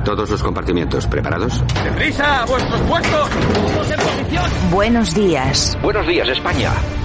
A todos los compartimientos, ¿preparados? ¡Deprisa! ¡A vuestros puestos! ¡Todos en posición! Buenos días. Buenos días, España.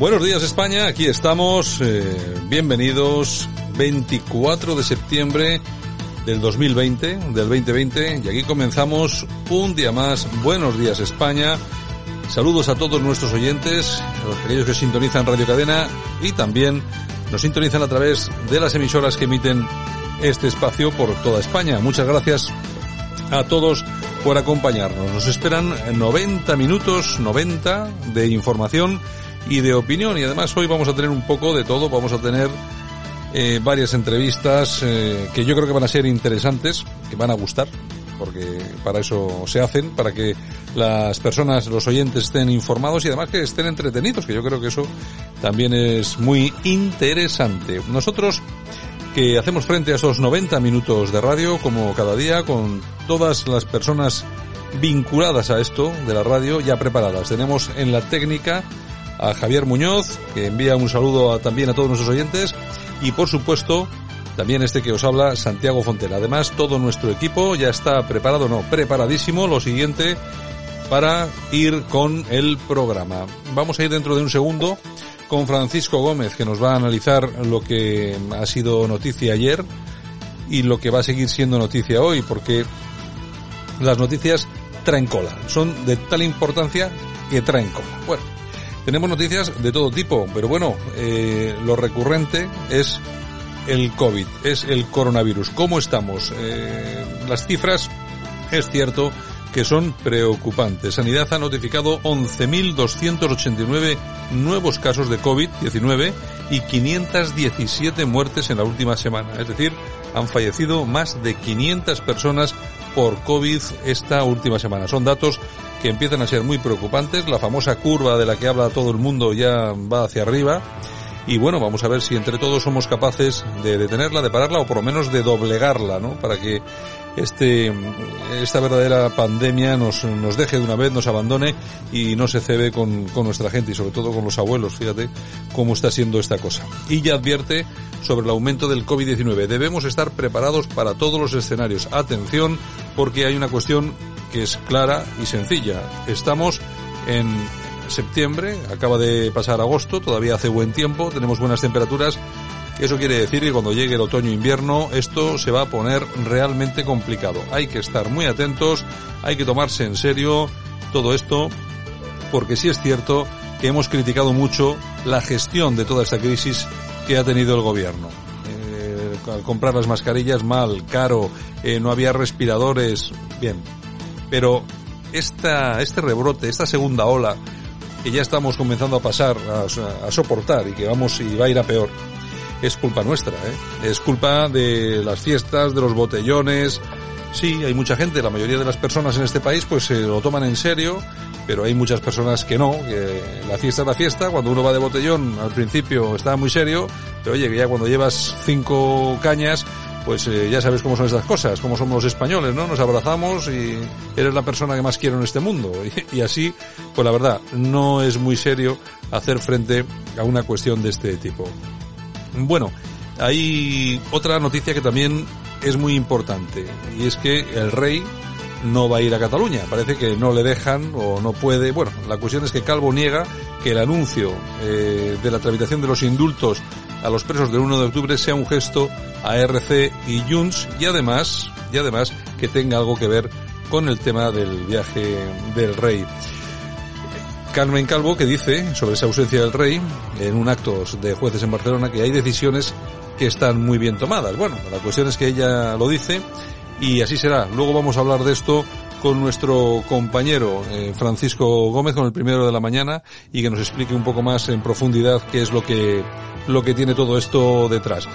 Buenos días España, aquí estamos, eh, bienvenidos, 24 de septiembre del 2020, del 2020, y aquí comenzamos un día más, Buenos días España, saludos a todos nuestros oyentes, a aquellos que sintonizan Radio Cadena y también nos sintonizan a través de las emisoras que emiten este espacio por toda España. Muchas gracias a todos por acompañarnos. Nos esperan 90 minutos, 90 de información y de opinión. Y además hoy vamos a tener un poco de todo, vamos a tener eh, varias entrevistas eh, que yo creo que van a ser interesantes, que van a gustar, porque para eso se hacen, para que las personas, los oyentes estén informados y además que estén entretenidos, que yo creo que eso también es muy interesante. Nosotros que hacemos frente a esos 90 minutos de radio, como cada día, con todas las personas vinculadas a esto de la radio ya preparadas. Tenemos en la técnica a Javier Muñoz, que envía un saludo a, también a todos nuestros oyentes, y por supuesto, también este que os habla, Santiago Fontela. Además, todo nuestro equipo ya está preparado, no, preparadísimo, lo siguiente, para ir con el programa. Vamos a ir dentro de un segundo con Francisco Gómez, que nos va a analizar lo que ha sido noticia ayer y lo que va a seguir siendo noticia hoy, porque las noticias traen cola, son de tal importancia que traen cola. Bueno, tenemos noticias de todo tipo, pero bueno, eh, lo recurrente es el COVID, es el coronavirus. ¿Cómo estamos? Eh, las cifras, es cierto, que son preocupantes. Sanidad ha notificado 11.289 nuevos casos de COVID-19 y 517 muertes en la última semana. Es decir, han fallecido más de 500 personas por COVID esta última semana. Son datos que empiezan a ser muy preocupantes. La famosa curva de la que habla todo el mundo ya va hacia arriba. Y bueno, vamos a ver si entre todos somos capaces de detenerla, de pararla o por lo menos de doblegarla, ¿no? Para que este, esta verdadera pandemia nos, nos deje de una vez, nos abandone y no se cebe con, con nuestra gente y sobre todo con los abuelos. Fíjate cómo está siendo esta cosa. Y ya advierte sobre el aumento del COVID-19. Debemos estar preparados para todos los escenarios. Atención, porque hay una cuestión que es clara y sencilla. Estamos en septiembre, acaba de pasar agosto, todavía hace buen tiempo, tenemos buenas temperaturas. Eso quiere decir que cuando llegue el otoño-invierno esto se va a poner realmente complicado. Hay que estar muy atentos, hay que tomarse en serio todo esto, porque sí es cierto que hemos criticado mucho la gestión de toda esta crisis que ha tenido el gobierno. Eh, al comprar las mascarillas mal, caro, eh, no había respiradores, bien. Pero esta, este rebrote, esta segunda ola, que ya estamos comenzando a pasar, a, soportar y que vamos y va a ir a peor, es culpa nuestra, ¿eh? Es culpa de las fiestas, de los botellones. Sí, hay mucha gente, la mayoría de las personas en este país pues se lo toman en serio, pero hay muchas personas que no, que la fiesta es la fiesta, cuando uno va de botellón al principio está muy serio, pero oye, que ya cuando llevas cinco cañas, pues eh, ya sabes cómo son estas cosas, cómo somos los españoles, ¿no? Nos abrazamos y eres la persona que más quiero en este mundo. Y, y, así, pues la verdad, no es muy serio hacer frente a una cuestión de este tipo. Bueno, hay otra noticia que también es muy importante y es que el rey no va a ir a Cataluña. Parece que no le dejan o no puede. Bueno, la cuestión es que Calvo niega que el anuncio eh, de la tramitación de los indultos a los presos del 1 de octubre sea un gesto a RC y Junts y además, y además que tenga algo que ver con el tema del viaje del rey. Carmen Calvo que dice sobre esa ausencia del rey en un acto de jueces en Barcelona que hay decisiones que están muy bien tomadas. Bueno, la cuestión es que ella lo dice y así será. Luego vamos a hablar de esto con nuestro compañero eh, Francisco Gómez con el primero de la mañana y que nos explique un poco más en profundidad qué es lo que lo que tiene todo esto detrás.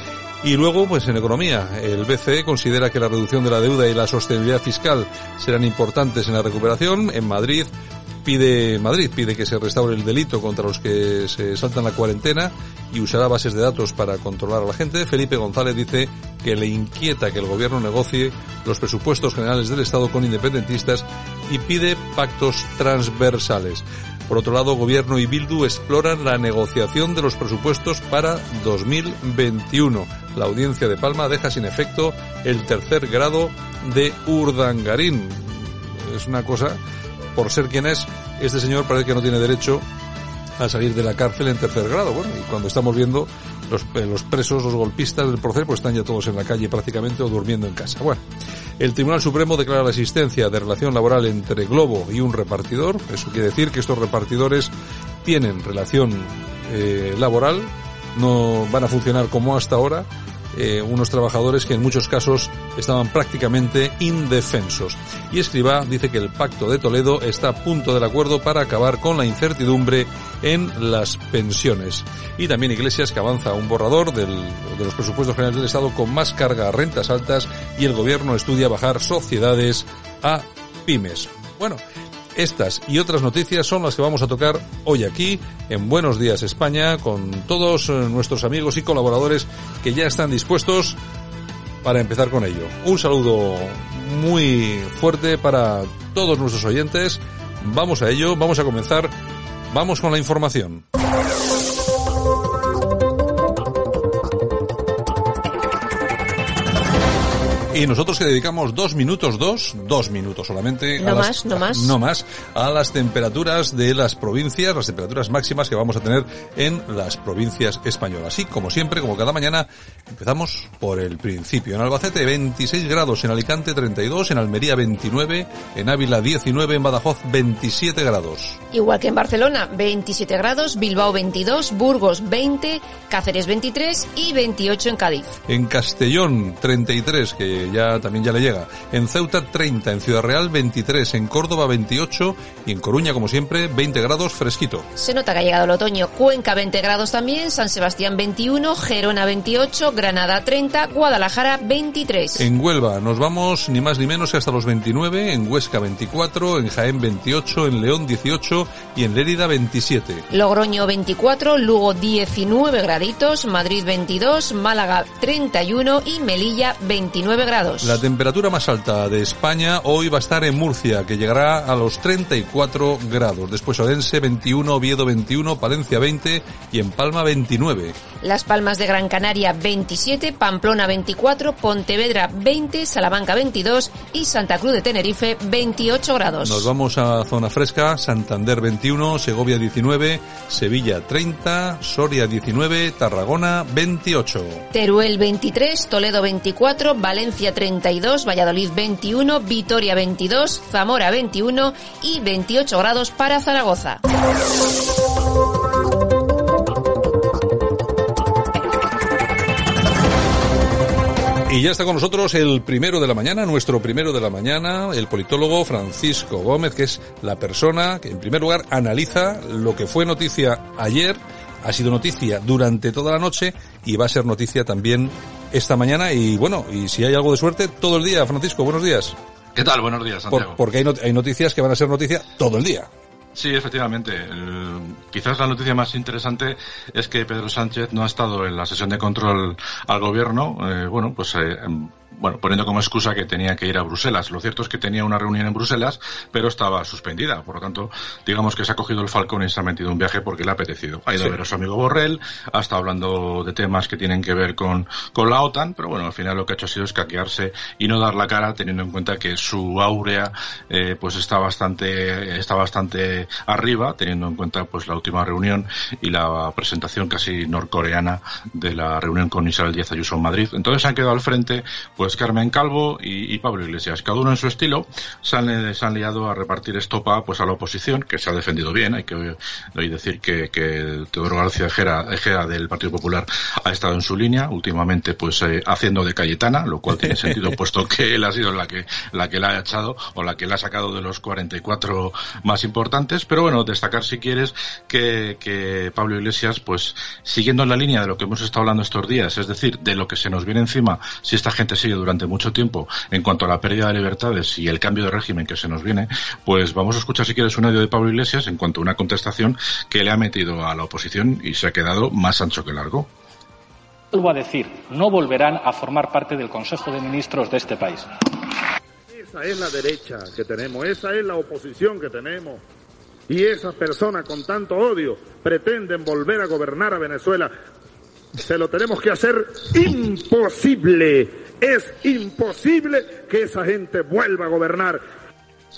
Y luego, pues en economía, el BCE considera que la reducción de la deuda y la sostenibilidad fiscal serán importantes en la recuperación. En Madrid, pide Madrid pide que se restaure el delito contra los que se saltan la cuarentena y usará bases de datos para controlar a la gente. Felipe González dice que le inquieta que el gobierno negocie los presupuestos generales del Estado con independentistas y pide pactos transversales. Por otro lado, Gobierno y Bildu exploran la negociación de los presupuestos para 2021. La audiencia de Palma deja sin efecto el tercer grado de Urdangarín. Es una cosa por ser quien es, este señor parece que no tiene derecho a salir de la cárcel en tercer grado. Bueno, y cuando estamos viendo los, eh, los presos, los golpistas del proceso, pues están ya todos en la calle prácticamente o durmiendo en casa. Bueno, el Tribunal Supremo declara la existencia de relación laboral entre Globo y un repartidor. Eso quiere decir que estos repartidores tienen relación eh, laboral, no van a funcionar como hasta ahora eh, unos trabajadores que en muchos casos estaban prácticamente indefensos. Y Escribá dice que el Pacto de Toledo está a punto del acuerdo para acabar con la incertidumbre en las pensiones. Y también Iglesias que avanza un borrador del, de los presupuestos generales del Estado con más carga a rentas altas y el gobierno estudia bajar sociedades a pymes. Bueno, estas y otras noticias son las que vamos a tocar hoy aquí en Buenos Días España con todos eh, nuestros amigos y colaboradores que ya están dispuestos para empezar con ello. Un saludo muy fuerte para todos nuestros oyentes. Vamos a ello, vamos a comenzar. Vamos con la información. Y nosotros que dedicamos dos minutos, dos, dos minutos solamente. No más, no más. No más. A las temperaturas de las provincias, las temperaturas máximas que vamos a tener en las provincias españolas. Y como siempre, como cada mañana, empezamos por el principio. En Albacete 26 grados, en Alicante 32, en Almería 29, en Ávila 19, en Badajoz 27 grados. Igual que en Barcelona, 27 grados, Bilbao 22, Burgos 20, Cáceres 23 y 28 en Cádiz. En Castellón 33, que ya también ya le llega. En Ceuta 30, en Ciudad Real 23, en Córdoba 28 y en Coruña, como siempre, 20 grados fresquito. Se nota que ha llegado el otoño. Cuenca 20 grados también, San Sebastián 21, Gerona 28, Granada 30, Guadalajara 23. En Huelva nos vamos ni más ni menos que hasta los 29, en Huesca 24, en Jaén 28, en León 18 y en Lérida 27. Logroño 24, Lugo 19 graditos, Madrid 22, Málaga 31 y Melilla 29 grados. La temperatura más alta de España hoy va a estar en Murcia, que llegará a los 34 grados. Después Odense 21, Oviedo 21, Palencia 20 y en Palma 29. Las Palmas de Gran Canaria 27, Pamplona 24, Pontevedra 20, Salamanca 22 y Santa Cruz de Tenerife 28 grados. Nos vamos a zona fresca, Santander 21, Segovia 19, Sevilla 30, Soria 19, Tarragona 28. Teruel 23, Toledo 24, Valencia 32, Valladolid 21, Vitoria 22, Zamora 21 y 28 grados para Zaragoza. Y ya está con nosotros el primero de la mañana, nuestro primero de la mañana, el politólogo Francisco Gómez, que es la persona que en primer lugar analiza lo que fue noticia ayer, ha sido noticia durante toda la noche y va a ser noticia también esta mañana y bueno, y si hay algo de suerte, todo el día. Francisco, buenos días. ¿Qué tal? Buenos días, Santiago. Por, porque hay, not hay noticias que van a ser noticia todo el día. Sí, efectivamente. El, quizás la noticia más interesante es que Pedro Sánchez no ha estado en la sesión de control al gobierno. Eh, bueno, pues eh, bueno, poniendo como excusa que tenía que ir a Bruselas. Lo cierto es que tenía una reunión en Bruselas, pero estaba suspendida. Por lo tanto, digamos que se ha cogido el falcón y se ha metido un viaje porque le ha apetecido. Ha ido sí. a ver a su amigo Borrell, ha estado hablando de temas que tienen que ver con, con la OTAN, pero bueno, al final lo que ha hecho ha sido escaquearse y no dar la cara, teniendo en cuenta que su áurea, eh, pues está bastante, está bastante arriba, teniendo en cuenta pues la última reunión y la presentación casi norcoreana de la reunión con Isabel Díaz Ayuso en Madrid. Entonces han quedado al frente, pues pues Carmen Calvo y, Pablo Iglesias. Cada uno en su estilo se han, se han, liado a repartir estopa pues a la oposición, que se ha defendido bien. Hay que decir que, que Teodoro García Ejera, del Partido Popular ha estado en su línea, últimamente pues eh, haciendo de Cayetana, lo cual tiene sentido puesto que él ha sido la que, la que la ha echado o la que la ha sacado de los 44 más importantes. Pero bueno, destacar si quieres que, que Pablo Iglesias, pues siguiendo en la línea de lo que hemos estado hablando estos días, es decir, de lo que se nos viene encima si esta gente sigue durante mucho tiempo en cuanto a la pérdida de libertades y el cambio de régimen que se nos viene, pues vamos a escuchar si quieres un audio de Pablo Iglesias en cuanto a una contestación que le ha metido a la oposición y se ha quedado más ancho que largo. Vuelvo a decir, no volverán a formar parte del Consejo de Ministros de este país. Esa es la derecha que tenemos, esa es la oposición que tenemos. Y esas personas con tanto odio pretenden volver a gobernar a Venezuela. Se lo tenemos que hacer imposible. Es imposible que esa gente vuelva a gobernar.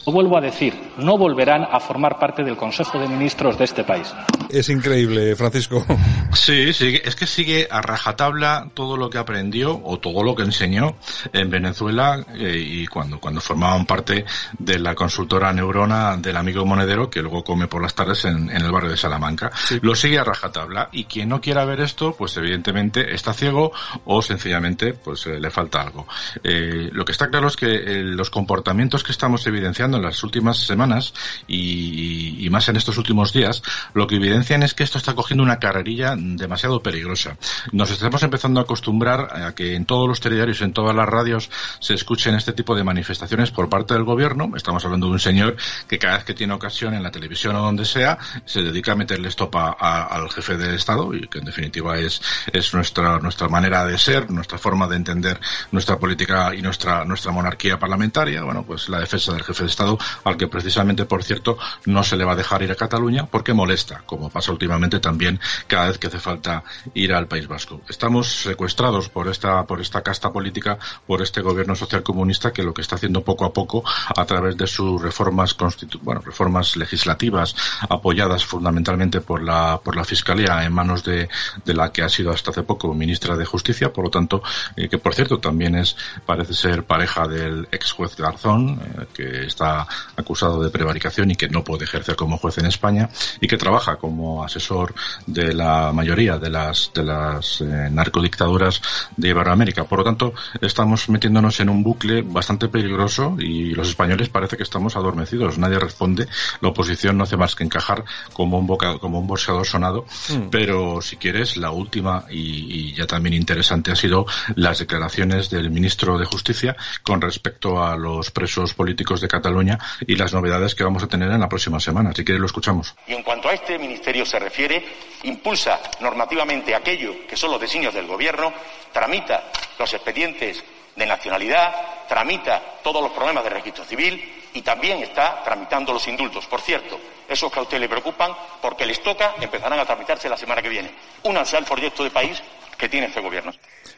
Lo vuelvo a decir, no volverán a formar parte del Consejo de Ministros de este país. Es increíble, Francisco. Sí, sí, es que sigue a rajatabla todo lo que aprendió o todo lo que enseñó en Venezuela eh, y cuando, cuando formaban parte de la consultora Neurona del amigo monedero que luego come por las tardes en, el barrio de Salamanca. Lo sigue a rajatabla y quien no quiera ver esto, pues evidentemente está ciego o sencillamente pues eh, le falta algo. Eh, lo que está claro es que los comportamientos que estamos evidenciando en las últimas semanas y, más en estos últimos días, lo que evidencia es que esto está cogiendo una carrerilla demasiado peligrosa. Nos estamos empezando a acostumbrar a que en todos los telediarios, en todas las radios, se escuchen este tipo de manifestaciones por parte del gobierno. Estamos hablando de un señor que cada vez que tiene ocasión en la televisión o donde sea, se dedica a meterle estopa al jefe del Estado y que en definitiva es, es nuestra, nuestra manera de ser, nuestra forma de entender nuestra política y nuestra, nuestra monarquía parlamentaria. Bueno, pues la defensa del jefe de Estado, al que precisamente, por cierto, no se le va a dejar ir a Cataluña porque molesta, como pasa últimamente también cada vez que hace falta ir al País Vasco. Estamos secuestrados por esta, por esta casta política, por este gobierno social comunista que lo que está haciendo poco a poco a través de sus reformas constitu bueno, reformas legislativas apoyadas fundamentalmente por la, por la Fiscalía en manos de, de la que ha sido hasta hace poco ministra de Justicia, por lo tanto, eh, que por cierto también es, parece ser pareja del ex juez Garzón, eh, que está acusado de prevaricación y que no puede ejercer como juez en España y que trabaja como asesor de la mayoría de las, de las eh, narcodictaduras de Iberoamérica. Por lo tanto, estamos metiéndonos en un bucle bastante peligroso y los españoles parece que estamos adormecidos. Nadie responde. La oposición no hace más que encajar como un, boca, como un boxeador sonado. Hmm. Pero si quieres, la última y, ya también interesante ha sido las declaraciones del ministro de Justicia con respecto a los presos políticos de Cataluña y las novedades que vamos a tener en la próxima semana. Si quieres, lo escuchamos. Y en cuanto a este ministerio, se refiere, impulsa normativamente aquello que son los designios del Gobierno, tramita los expedientes de nacionalidad, tramita todos los problemas de registro civil y también está tramitando los indultos. Por cierto, esos que a usted le preocupan, porque les toca, empezarán a tramitarse la semana que viene. Únanse al proyecto de país que tiene este Gobierno.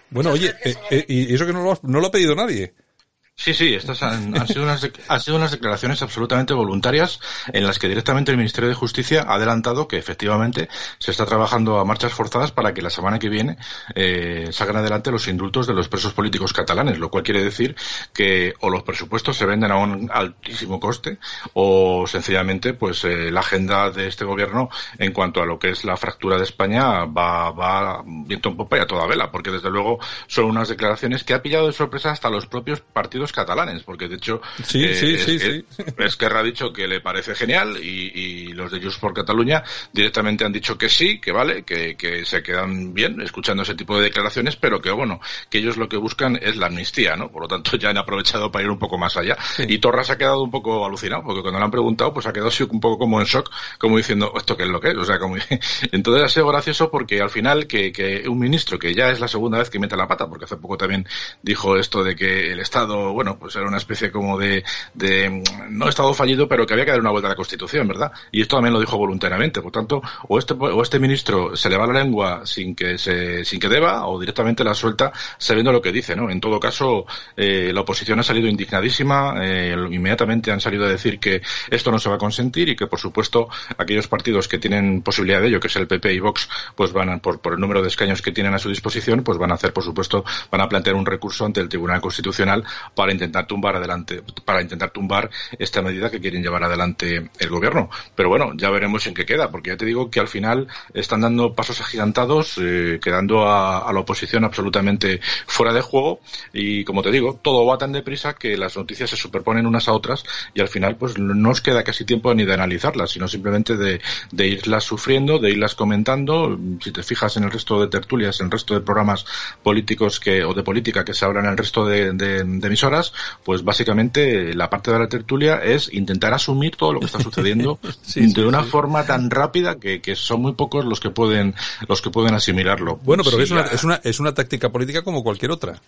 Bueno, oye, eh, eh, y eso que no no lo ha pedido nadie. Sí, sí, estas han, sido unas, han sido unas declaraciones absolutamente voluntarias en las que directamente el Ministerio de Justicia ha adelantado que efectivamente se está trabajando a marchas forzadas para que la semana que viene eh, salgan adelante los indultos de los presos políticos catalanes, lo cual quiere decir que o los presupuestos se venden a un altísimo coste o sencillamente pues eh, la agenda de este gobierno en cuanto a lo que es la fractura de España va, va viento en popa y a toda vela, porque desde luego son unas declaraciones que ha pillado de sorpresa hasta los propios partidos catalanes, porque de hecho sí, eh, sí, sí, sí. Esquerra ha dicho que le parece genial y, los de Junts por Cataluña directamente han dicho que sí, que vale, que, que, se quedan bien escuchando ese tipo de declaraciones, pero que bueno, que ellos lo que buscan es la amnistía, ¿no? Por lo tanto ya han aprovechado para ir un poco más allá. Y Torras ha quedado un poco alucinado, porque cuando le han preguntado, pues ha quedado así un poco como en shock, como diciendo, ¿esto qué es lo que es? O sea, como... Entonces ha sido gracioso porque al final que, que un ministro que ya es la segunda vez que mete la pata, porque hace poco también dijo esto de que el Estado bueno, pues era una especie como de, de no estado fallido, pero que había que dar una vuelta a la Constitución, ¿verdad? Y esto también lo dijo voluntariamente. Por tanto, o este, o este ministro se le va la lengua sin que se, sin que deba, o directamente la suelta sabiendo lo que dice, ¿no? En todo caso, eh, la oposición ha salido indignadísima, eh, inmediatamente han salido a decir que esto no se va a consentir y que, por supuesto, aquellos partidos que tienen posibilidad de ello, que es el PP y Vox, pues van a, por el número de escaños que tienen a su disposición, pues van a hacer, por supuesto, van a plantear un recurso ante el Tribunal Constitucional para intentar tumbar adelante, para intentar tumbar esta medida que quieren llevar adelante el gobierno. Pero bueno, ya veremos en qué queda, porque ya te digo que al final están dando pasos agigantados, eh, quedando a, la oposición absolutamente fuera de juego y como te digo, todo va tan deprisa que las noticias se superponen unas a otras y al final pues no nos queda casi tiempo ni de analizarlas, sino simplemente de, de irlas sufriendo, de irlas comentando. Si te fijas en el resto de tertulias, en el resto de programas políticos que, o de política que se hablan en el resto de, de, de emisoras, pues básicamente la parte de la tertulia es intentar asumir todo lo que está sucediendo sí, de sí, una sí. forma tan rápida que, que, son muy pocos los que pueden los que pueden asimilarlo. Bueno, pero es, una, es, una, es una táctica política como cualquier otra.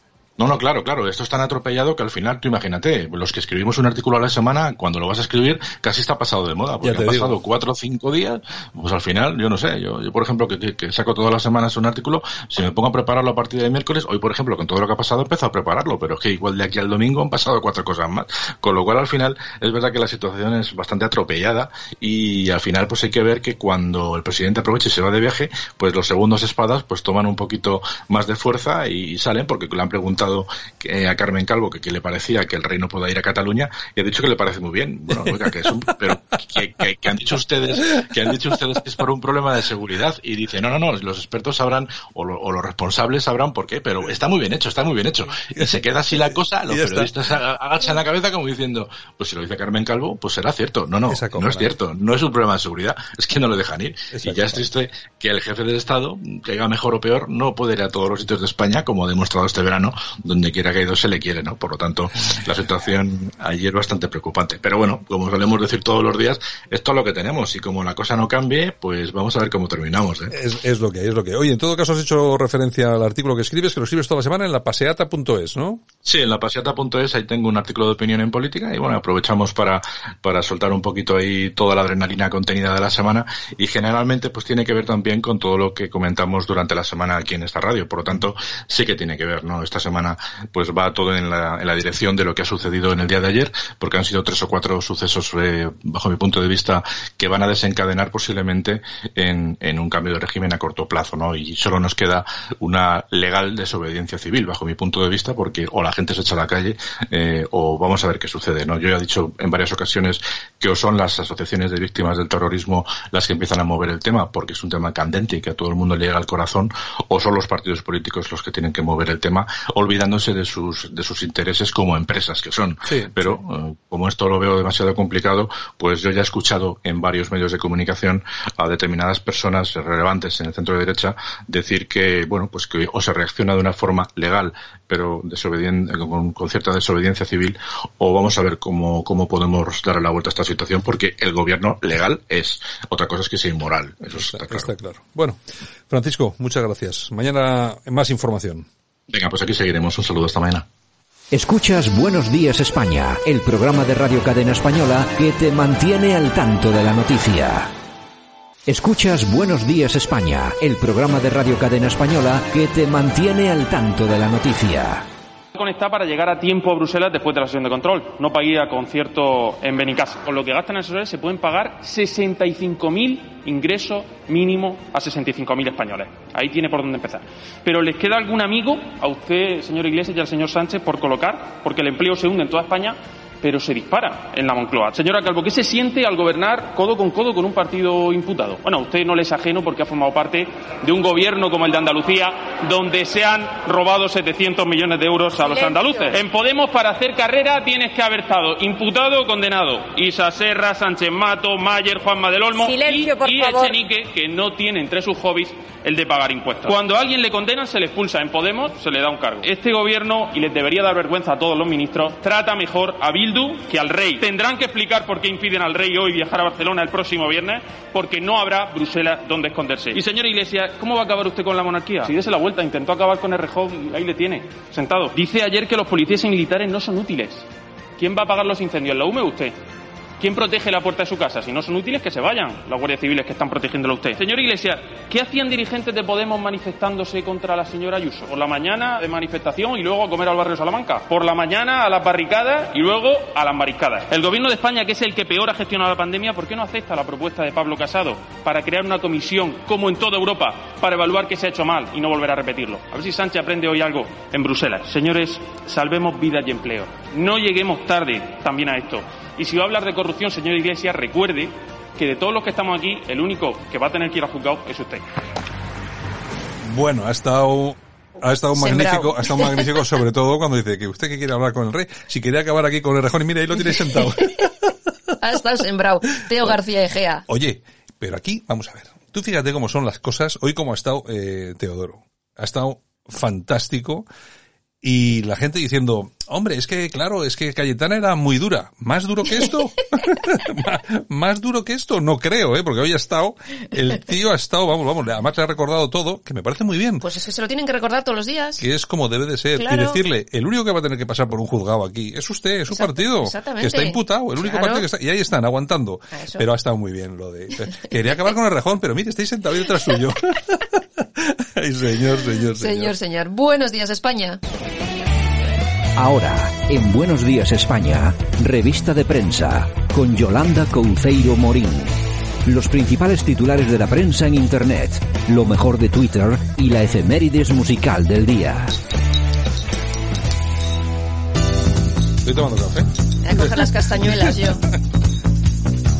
No, no, claro, claro. Esto es tan atropellado que al final, tú imagínate, los que escribimos un artículo a la semana, cuando lo vas a escribir, casi está pasado de moda, porque han pasado digo. cuatro o cinco días, pues al final, yo no sé, yo, yo por ejemplo, que, que, que, saco todas las semanas un artículo, si me pongo a prepararlo a partir de miércoles, hoy por ejemplo, con todo lo que ha pasado, empiezo a prepararlo, pero es que igual de aquí al domingo han pasado cuatro cosas más. Con lo cual, al final, es verdad que la situación es bastante atropellada y al final, pues hay que ver que cuando el presidente aproveche y se va de viaje, pues los segundos espadas, pues toman un poquito más de fuerza y salen, porque le han preguntado que a Carmen Calvo que qué le parecía que el rey no pueda ir a Cataluña y ha dicho que le parece muy bien. Bueno, oiga, que es un, pero que, que, que, han dicho ustedes que han dicho ustedes que es por un problema de seguridad y dice no, no, no, los expertos sabrán o, lo, o los responsables sabrán por qué, pero está muy bien hecho, está muy bien hecho. Y se queda así la cosa, los periodistas agachan la cabeza como diciendo, pues si lo dice Carmen Calvo, pues será cierto. No, no, no es cierto, no es un problema de seguridad, es que no lo dejan ir. Y ya es triste que el jefe del Estado, que haga mejor o peor, no puede ir a todos los sitios de España, como ha demostrado este verano, donde quiera que ha ido se le quiere, ¿no? Por lo tanto, la situación ayer bastante preocupante. Pero bueno, como solemos decir todos los días, esto es lo que tenemos y como la cosa no cambie, pues vamos a ver cómo terminamos. ¿eh? Es, es, lo que hay, es lo que hay. Oye, en todo caso has hecho referencia al artículo que escribes, que lo escribes toda la semana en la paseata.es, ¿no? Sí, en la paseata.es ahí tengo un artículo de opinión en política y bueno, aprovechamos para, para soltar un poquito ahí toda la adrenalina contenida de la semana y generalmente pues tiene que ver también con todo lo que comentamos durante la semana aquí en esta radio. Por lo tanto, sí que tiene que ver, ¿no? Esta semana pues va todo en la, en la dirección de lo que ha sucedido en el día de ayer, porque han sido tres o cuatro sucesos, eh, bajo mi punto de vista, que van a desencadenar posiblemente en, en, un cambio de régimen a corto plazo, ¿no? Y solo nos queda una legal desobediencia civil, bajo mi punto de vista, porque o la gente se echa a la calle eh, o vamos a ver qué sucede, ¿no? Yo ya he dicho en varias ocasiones que o son las asociaciones de víctimas del terrorismo las que empiezan a mover el tema, porque es un tema candente y que a todo el mundo le llega al corazón, o son los partidos políticos los que tienen que mover el tema, olvidándose de sus, de sus intereses como empresas que son. Sí, Pero sí. Uh, como esto lo veo demasiado complicado, pues yo ya he escuchado en varios medios de comunicación a determinadas personas relevantes en el centro de derecha decir que, bueno, pues que o se reacciona de una forma legal, pero desobediente, con, con, cierta desobediencia civil, o vamos a ver cómo, cómo podemos dar la vuelta a esta situación, porque el gobierno legal es. Otra cosa es que sea inmoral. Eso está, está claro. Está claro. Bueno, Francisco, muchas gracias. Mañana más información. Venga, pues aquí seguiremos. Un saludo hasta mañana. Escuchas Buenos Días España, el programa de Radio Cadena Española que te mantiene al tanto de la noticia. Escuchas Buenos Días España, el programa de Radio Cadena Española que te mantiene al tanto de la noticia conectar para llegar a tiempo a Bruselas después de la sesión de control, no para ir a concierto en Benicasa. Con lo que gastan en asesores se pueden pagar 65.000 ingresos mínimo a 65.000 españoles. Ahí tiene por dónde empezar. Pero ¿les queda algún amigo a usted, señor Iglesias, y al señor Sánchez por colocar? Porque el empleo se hunde en toda España pero se dispara en la Moncloa. Señora Calvo, ¿qué se siente al gobernar codo con codo con un partido imputado? Bueno, a usted no le es ajeno porque ha formado parte de un gobierno como el de Andalucía, donde se han robado 700 millones de euros a los andaluces. En Podemos, para hacer carrera, tienes que haber estado imputado o condenado. Isa Serra, Sánchez Mato, Mayer, Juanma del Olmo Silencio, y, y Echenique, que no tiene entre sus hobbies el de pagar impuestos. Cuando a alguien le condenan, se le expulsa. En Podemos se le da un cargo. Este gobierno, y les debería dar vergüenza a todos los ministros, trata mejor a Bildu Que al rey. Tendrán que explicar por qué impiden al rey hoy viajar a Barcelona el próximo viernes, porque no habrá Bruselas donde esconderse. Y señor Iglesias, ¿cómo va a acabar usted con la monarquía? Si dése la vuelta, intentó acabar con el rejón ahí le tiene, sentado. Dice ayer que los policías y militares no son útiles. ¿Quién va a apagar los incendios? ¿La UME usted? ¿Quién protege la puerta de su casa? Si no son útiles, que se vayan los guardias civiles que están protegiéndolo a usted. Señor Iglesias, ¿qué hacían dirigentes de Podemos manifestándose contra la señora Ayuso? Por la mañana de manifestación y luego a comer al barrio Salamanca. Por la mañana a las barricadas y luego a las mariscadas. El gobierno de España, que es el que peor ha gestionado la pandemia, ¿por qué no acepta la propuesta de Pablo Casado para crear una comisión, como en toda Europa, para evaluar qué se ha hecho mal y no volver a repetirlo? A ver si Sánchez aprende hoy algo en Bruselas. Señores, salvemos vidas y empleo. No lleguemos tarde también a esto. Y si va a hablar de corrupción, señor Iglesias, recuerde que de todos los que estamos aquí, el único que va a tener que ir a juzgado es usted. Bueno, ha estado ha estado magnífico, ha estado magnífico sobre todo cuando dice que usted que quiere hablar con el rey, si quería acabar aquí con el rejón y mira ahí lo tiene sentado. ha estado sembrado. Teo García Egea. Oye, pero aquí vamos a ver. Tú fíjate cómo son las cosas hoy como ha estado eh, Teodoro. Ha estado fantástico y la gente diciendo, hombre, es que claro, es que Cayetana era muy dura. ¿Más duro que esto? ¿Más duro que esto? No creo, ¿eh? Porque hoy ha estado, el tío ha estado, vamos, vamos, además le ha recordado todo, que me parece muy bien. Pues es que se lo tienen que recordar todos los días. Que es como debe de ser. Y decirle, el único que va a tener que pasar por un juzgado aquí es usted, es su partido. Que está imputado, el único partido que está, y ahí están, aguantando. Pero ha estado muy bien lo de, quería acabar con el rejón, pero mire, estáis sentado detrás suyo. Ay, señor, señor, señor. Señor, señor. Buenos días, España. Ahora, en Buenos Días España, revista de prensa, con Yolanda Couceiro Morín. Los principales titulares de la prensa en Internet, lo mejor de Twitter y la efemérides musical del día. Estoy tomando café. Voy a coger las castañuelas yo.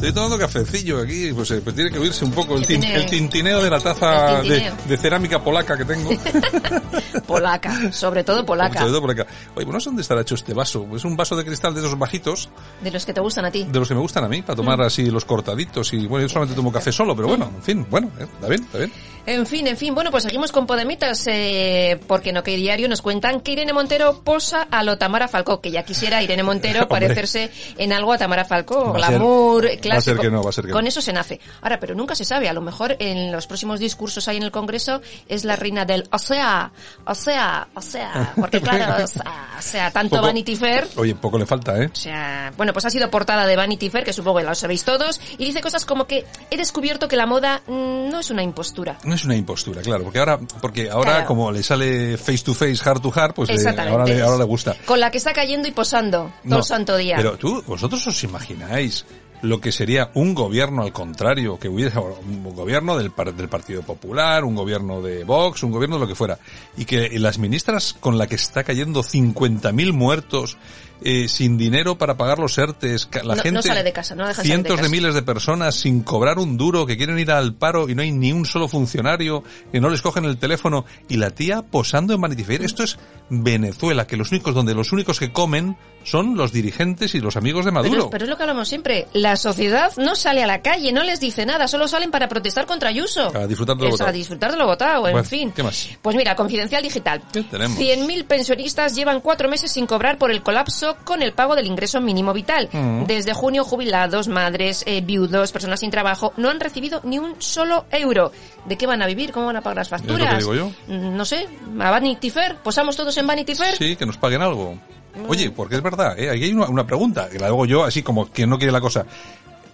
Estoy tomando cafecillo aquí, pues, eh, pues tiene que oírse un poco el, el tintineo de la taza de, cerámica polaca que tengo. polaca, sobre todo polaca. Sobre todo polaca. Oye, pues no sé dónde estará hecho este vaso. Es un vaso de cristal de esos bajitos. De los que te gustan a ti. De los que me gustan a mí, para tomar mm. así los cortaditos. Y bueno, yo solamente tomo café solo, pero bueno, en fin, bueno, eh, está bien, está bien. En fin, en fin, bueno, pues seguimos con Podemitas, eh, porque no que diario nos cuentan que Irene Montero posa a lo Tamara Falcó, que ya quisiera Irene Montero parecerse en algo a Tamara Falcó, glamour, Va a ser que no, va a ser que Con eso se nace. Ahora, pero nunca se sabe, a lo mejor en los próximos discursos ahí en el Congreso es la reina del o sea, o sea, o sea, porque claro, o sea, tanto Vanity Fair. Oye, poco le falta, ¿eh? O sea, bueno, pues ha sido portada de Vanity Fair, que supongo que lo sabéis todos, y dice cosas como que he descubierto que la moda mm, no es una impostura no es una impostura, claro, porque ahora, porque ahora como le sale face to face, heart to heart, pues eh, ahora, le, ahora le gusta. Con la que está cayendo y posando todo el santo día. Pero tú, vosotros os imagináis lo que sería un gobierno al contrario, que hubiera un gobierno del, del Partido Popular, un gobierno de Vox, un gobierno de lo que fuera, y que las ministras con la que está cayendo 50.000 muertos, eh, sin dinero para pagar los ERTES, la gente, no sale de casa, no deja cientos de, de, miles de personas sin cobrar un duro, que quieren ir al paro y no hay ni un solo funcionario, que no les cogen el teléfono, y la tía posando en Vanity Fair. Esto es Venezuela, que los únicos, donde los únicos que comen son los dirigentes y los amigos de Maduro. Pero, es lo que hablamos siempre, la sociedad no sale a la calle, no les dice nada, solo salen para protestar contra Ayuso. A disfrutar de lo votado. A disfrutar de lo votado, en fin. ¿Qué más? Pues mira, Confidencial Digital. ¿Qué tenemos? 100.000 pensionistas llevan cuatro meses sin cobrar por el colapso con el pago del ingreso mínimo vital. Mm. Desde junio, jubilados, madres, eh, viudos, personas sin trabajo, no han recibido ni un solo euro. ¿De qué van a vivir? ¿Cómo van a pagar las facturas? ¿Es lo que digo yo? Mm, no sé, a Vanity Fair. ¿Posamos todos en Vanity Fair? Sí, que nos paguen algo. Oye, porque es verdad, ¿eh? aquí hay una, una pregunta, que la hago yo así como quien no quiere la cosa.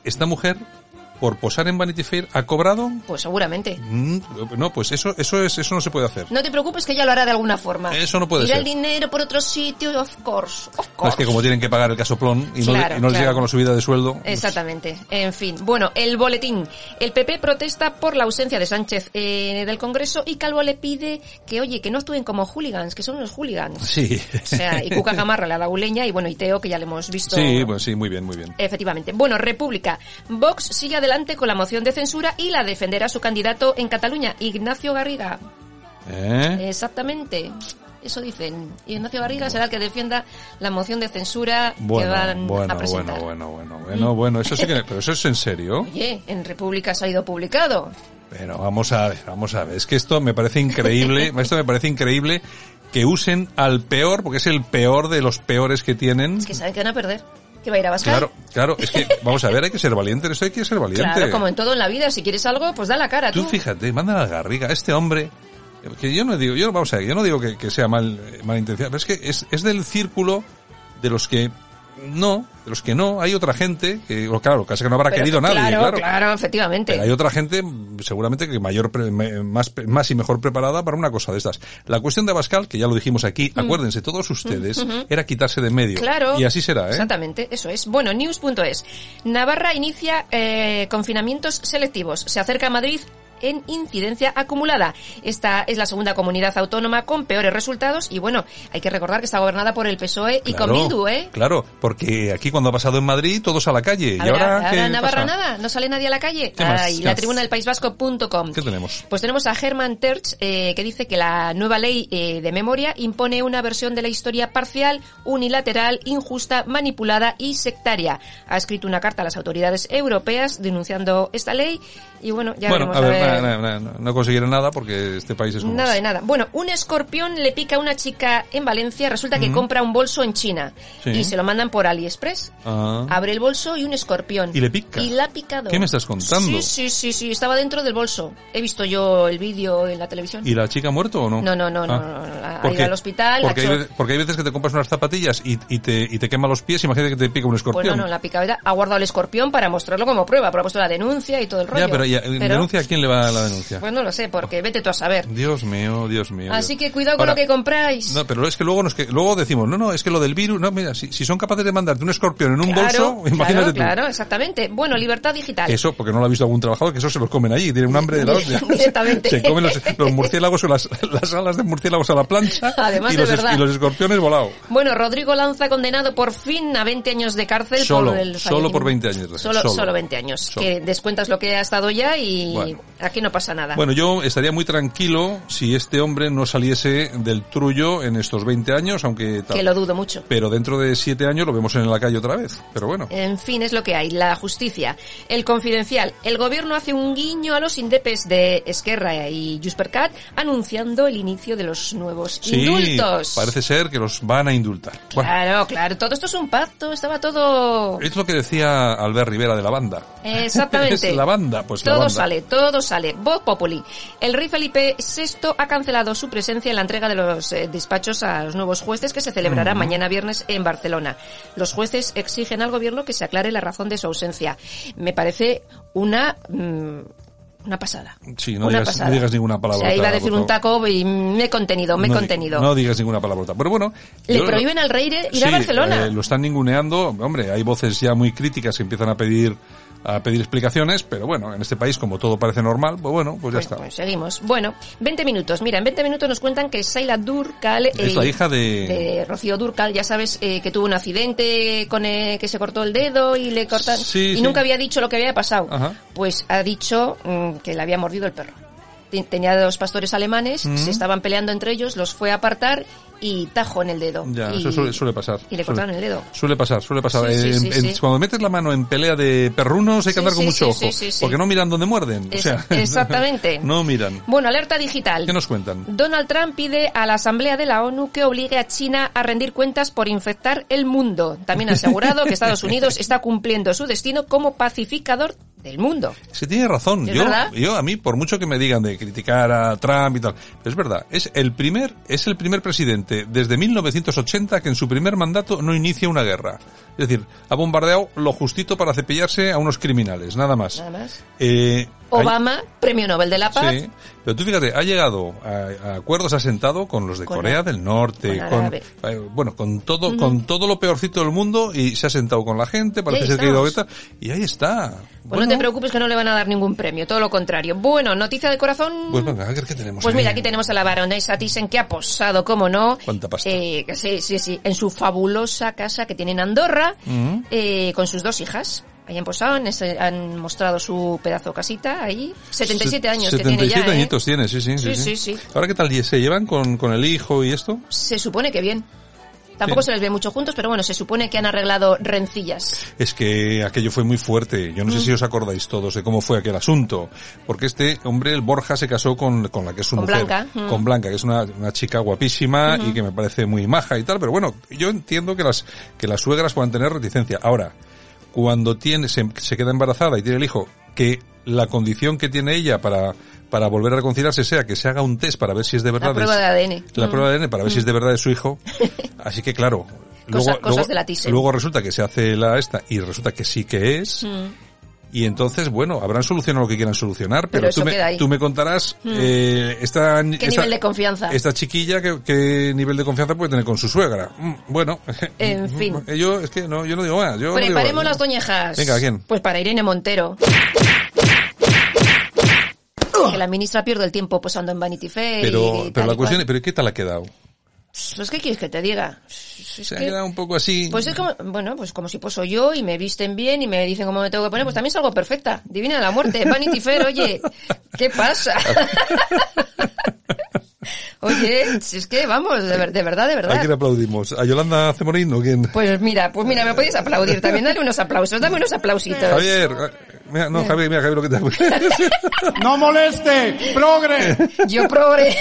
Esta mujer por posar en Vanity Fair ha cobrado? Pues seguramente. Mm, no, pues eso, eso es, eso no se puede hacer. No te preocupes que ella lo hará de alguna forma. Eso no puede Ir ser. el dinero por otro sitio, of course, of course. Es que como tienen que pagar el casoplón y no, Claro, y no les llega con la subida de sueldo. Exactamente. En fin. Bueno, el boletín. El PP protesta por la ausencia de Sánchez eh, del Congreso y Calvo le pide que, oye, que no actúen como hooligans, que son unos hooligans. Sí. O sea, y Cuca Gamarra le ha dado leña y bueno, y Teo, que ya le hemos visto. Sí, pues sí, muy bien, muy bien. Efectivamente. Bueno, República. Vox sigue adelante con la moción de censura y la defenderá su candidato en Cataluña, Ignacio Garriga. ¿Eh? Exactamente. Eso dicen. Ignacio Garriga será el que defienda la moción de censura que Bueno, van bueno, a presentar. bueno, bueno, bueno, bueno, bueno, eso sí que, pero eso es en serio. Oye, en República se ha ido publicado. Pero vamos a ver, vamos a ver. Es que esto me parece increíble, esto me parece increíble que usen al peor, porque es el peor de los peores que tienen. Es que saben que van a perder. Que va a ir a. Claro, claro, es que, vamos a ver, hay que ser valiente, en esto hay que ser valiente. Claro, como en todo en la vida, si quieres algo, pues da la cara tú. tú. fíjate, manda la garriga, este hombre, que yo no digo, yo vamos a ver, yo no digo que, que sea mal, mal intención, pero es que es, es del círculo de los que no, de los que no, hay otra gente que, claro, casi que no habrá Pero querido nadie, claro, claro. claro, efectivamente. Pero hay otra gente, seguramente que mayor, más, más y mejor preparada para una cosa de estas. La cuestión de Abascal, que ya lo dijimos aquí, Mm. acuérdense todos ustedes, Mm, era quitarse de medio. Claro. Y así será, ¿eh? Exactamente, eso es. Bueno, news.es. Navarra inicia eh, confinamientos selectivos. Se acerca a Madrid en incidencia acumulada. Esta es la segunda comunidad autónoma con peores resultados y bueno, hay que recordar que está gobernada por el PSOE y con Bildu, ¿eh? Claro, porque aquí cuando ha pasado en Madrid, todos a la calle. A ¿Y ver, ahora, qué Navarra pasa? nada, no sale nadie a la calle. ¿Qué más? Ay, ¿Qué la más? tribuna del País Vasco.com. ¿Qué tenemos? Pues tenemos a Herman Terch, eh, que dice que la nueva ley eh, de memoria impone una versión de la historia parcial, unilateral, injusta, manipulada y sectaria. Ha escrito una carta a las autoridades europeas denunciando esta ley y bueno, ya bueno, veremos a a ver, ver- nada, nada, nada, no conseguirán nada porque este país es como Nada de nada. Bueno, un escorpión le pica a una chica en Valencia, resulta que compra un bolso en China Sí. y se lo mandan por AliExpress. Ah. Abre el bolso y un escorpión. Y le pica. Y la ha picado. ¿Qué me estás contando? Sí, sí, sí, sí, estaba dentro del bolso. He visto yo el vídeo en la televisión. ¿Y la chica ha muerto o no? No, no, no, no, Ah. no, no, ha ¿Por ido al hospital, ha Porque hay, hecho- veces, porque hay veces que te compras unas zapatillas y, y te, y te quema los pies, imagínate que te pica un Pues escorpión. no, no, la picadera ha guardado el escorpión para mostrarlo como prueba, pero ha puesto la denuncia y todo el rollo. ya, pero, ya, Pero, ¿denuncia a quién le va la denuncia? Pues no lo sé, porque vete tú a saber. Dios mío, Dios mío. Así Dios. que cuidado con Ahora, lo que compráis. No, pero es que luego nos que luego decimos, no, no, es que lo del virus, no, mira, si, si son capaces de mandarte un escorpión en un claro, bolso, imagínate claro, tú. claro, exactamente. Bueno, libertad digital. Eso, porque no lo ha visto algún trabajador, que eso se los comen allí, tienen un hambre de la hostia. Directamente. Se comen los, los murciélagos o las, las alas de murciélagos a la plancha Además y, los, verdad. y los escorpiones volado. Bueno, Rodrigo Lanza condenado por fin a 20 años de cárcel Solo, por el solo por 20 años. Solo, Solo. solo 20 años. Solo. Que descuentas lo que ha estado ya y Bueno. Aquí no pasa nada. Bueno, yo estaría muy tranquilo si este hombre no saliese del trullo en estos 20 años, aunque tal. que lo dudo mucho. Pero dentro de 7 años lo vemos en la calle otra vez. Pero bueno. En fin, es lo que hay. La justicia. El confidencial. El gobierno hace un guiño a los indepes de Esquerra y Juspercat anunciando el inicio de los nuevos Sí, indultos. parece ser que los van a indultar. Bueno, Claro, claro. Todo esto es un pacto. Estaba todo... es lo que decía Albert Rivera de la banda. Exactamente. Es la banda, pues la todo banda. sale, todo sale. Voz Populi. El rey Felipe VI ha cancelado su presencia en la entrega de los eh, despachos a los nuevos jueces que se celebrará Ujú. mañana viernes en Barcelona. Los jueces exigen al gobierno que se aclare la razón de su ausencia. Me parece una mm, una pasada. Sí, no Una digas, pasada. no digas ninguna O palabra. sea, iba a decir un taco y me he contenido, me he no, contenido. No digas ninguna palabra. Pero bueno. Le yo- prohíben al rey ir Sí, a Barcelona. eh, lo están ninguneando. Hombre, hay voces ya muy críticas que empiezan a pedir a pedir explicaciones, pero bueno, en este país como todo parece normal, pues bueno, pues ya está. Pues seguimos. Bueno, 20 minutos. Mira, en 20 minutos nos cuentan que Saila Durcal... Es la hija de- de Rocío Durcal, ya sabes eh, que tuvo un accidente con eh, que se cortó el dedo y le cortan... Sí, y sí. nunca había dicho lo que había pasado. Ajá. Pues ha dicho mm, que le había mordido el perro. Te- Tenía dos pastores alemanes, Mm. se estaban peleando entre ellos, los fue a apartar y tajo en el dedo. Ya, y, eso suele, suele pasar. y le cortaron el dedo. Suele pasar, suele pasar. Sí, sí, En- sí, en- sí. Cuando metes la mano en pelea de perrunos hay que Sí, andar con sí, mucho sí, ojo, sí, sí, sí. porque no miran dónde muerden. O sea, exactamente. no miran. Bueno, alerta digital. ¿Qué nos cuentan? Donald Trump pide a la Asamblea de la ONU que obligue a China a rendir cuentas por infectar el mundo. También ha asegurado que Estados Unidos está cumpliendo su destino como pacificador del mundo. Se tiene razón. ¿Es Yo, yo a mí, por mucho que me digan de criticar a Trump y tal, pero es verdad. Es el primer, es el primer presidente desde 1980 que en su primer mandato no inicia una guerra. Es decir, ha bombardeado lo justito para cepillarse a unos criminales, nada más. Nada más. Eh, Obama, premio Nobel de la Paz. Sí, pero tú fíjate, ha llegado a, a acuerdos asentado con los de Con Corea la- del Norte, con eh, bueno, con todo, con todo lo peorcito del mundo y se ha sentado con la gente, parece ser que ha. Guetta, y ahí está. Pues no te preocupes que no le van a dar ningún premio, todo lo contrario. Bueno, noticia de corazón. Pues venga, a ver qué tenemos. Pues ahí. mira, aquí tenemos a la baronesa Thyssen que ha posado, como no, Cuánta pasta. eh, sí, sí, sí, en su fabulosa casa que tiene en Andorra, Mm. eh, con sus dos hijas. Ahí han posado, han, mostrado su pedazo casita ahí. 77 años que tiene 77 ya, ¿eh? añitos tiene, sí sí, sí, Sí, sí, sí. Ahora, ¿qué tal? ¿Y ¿Se llevan con, con el hijo y esto? Se supone que bien. Tampoco se les ve mucho juntos, pero bueno, se supone que han arreglado rencillas. Es que aquello fue muy fuerte. Yo no sé Mm. si os acordáis todos de cómo fue aquel asunto. Porque este hombre, el Borja, se casó con, con la que es su Con mujer. Blanca, mm. Con Blanca, que es una, una chica guapísima y que me parece muy maja y tal. Pero bueno, yo entiendo que las, que las suegras puedan tener reticencia. Ahora, cuando tiene, se, se queda embarazada y tiene el hijo, que la condición que tiene ella para, para volver a reconciliarse sea que se haga un test para ver si es de verdad. La prueba es- de ADN. La Mm. prueba de ADN para ver si es de verdad de su hijo. Así que claro. Cosa- cosas de la luego resulta que se hace la esta y resulta que sí que es. Mm. Y entonces, bueno, habrán solucionado lo que quieran solucionar, pero, Pero tú, me, tú me contarás Mm. eh, esta, ¿Qué esta, nivel de confianza? esta chiquilla, ¿qué, qué nivel de confianza puede tener con su suegra? Mm, Bueno, En fin. yo es que no, yo no digo más. Yo no digo Preparemos más. las doñejas. Venga, ¿a quién? Pues para Irene Montero. Que la ministra pierde el tiempo posando en Vanity Fair y Pero, tal pero y la cuestión es, ¿pero qué tal ha quedado? Pues ¿qué quieres que te diga? Es Se ha que- quedado un poco así. Pues es como, bueno, pues como si poso yo y me visten bien y me dicen cómo me tengo que poner, pues también salgo perfecta. Divina de la muerte. Vanity Fair, oye, ¿qué pasa? oye, si es que vamos, de, ver- de verdad, de ¿A verdad. quién aplaudimos? ¿A Yolanda Cemorín o quién? Pues mira, pues mira, me podéis aplaudir también. Dale unos aplausos, dame unos aplausitos. Javier, mira, no, Javier, mira, Javier, lo que te ¡No moleste! ¡Progre! Yo progre.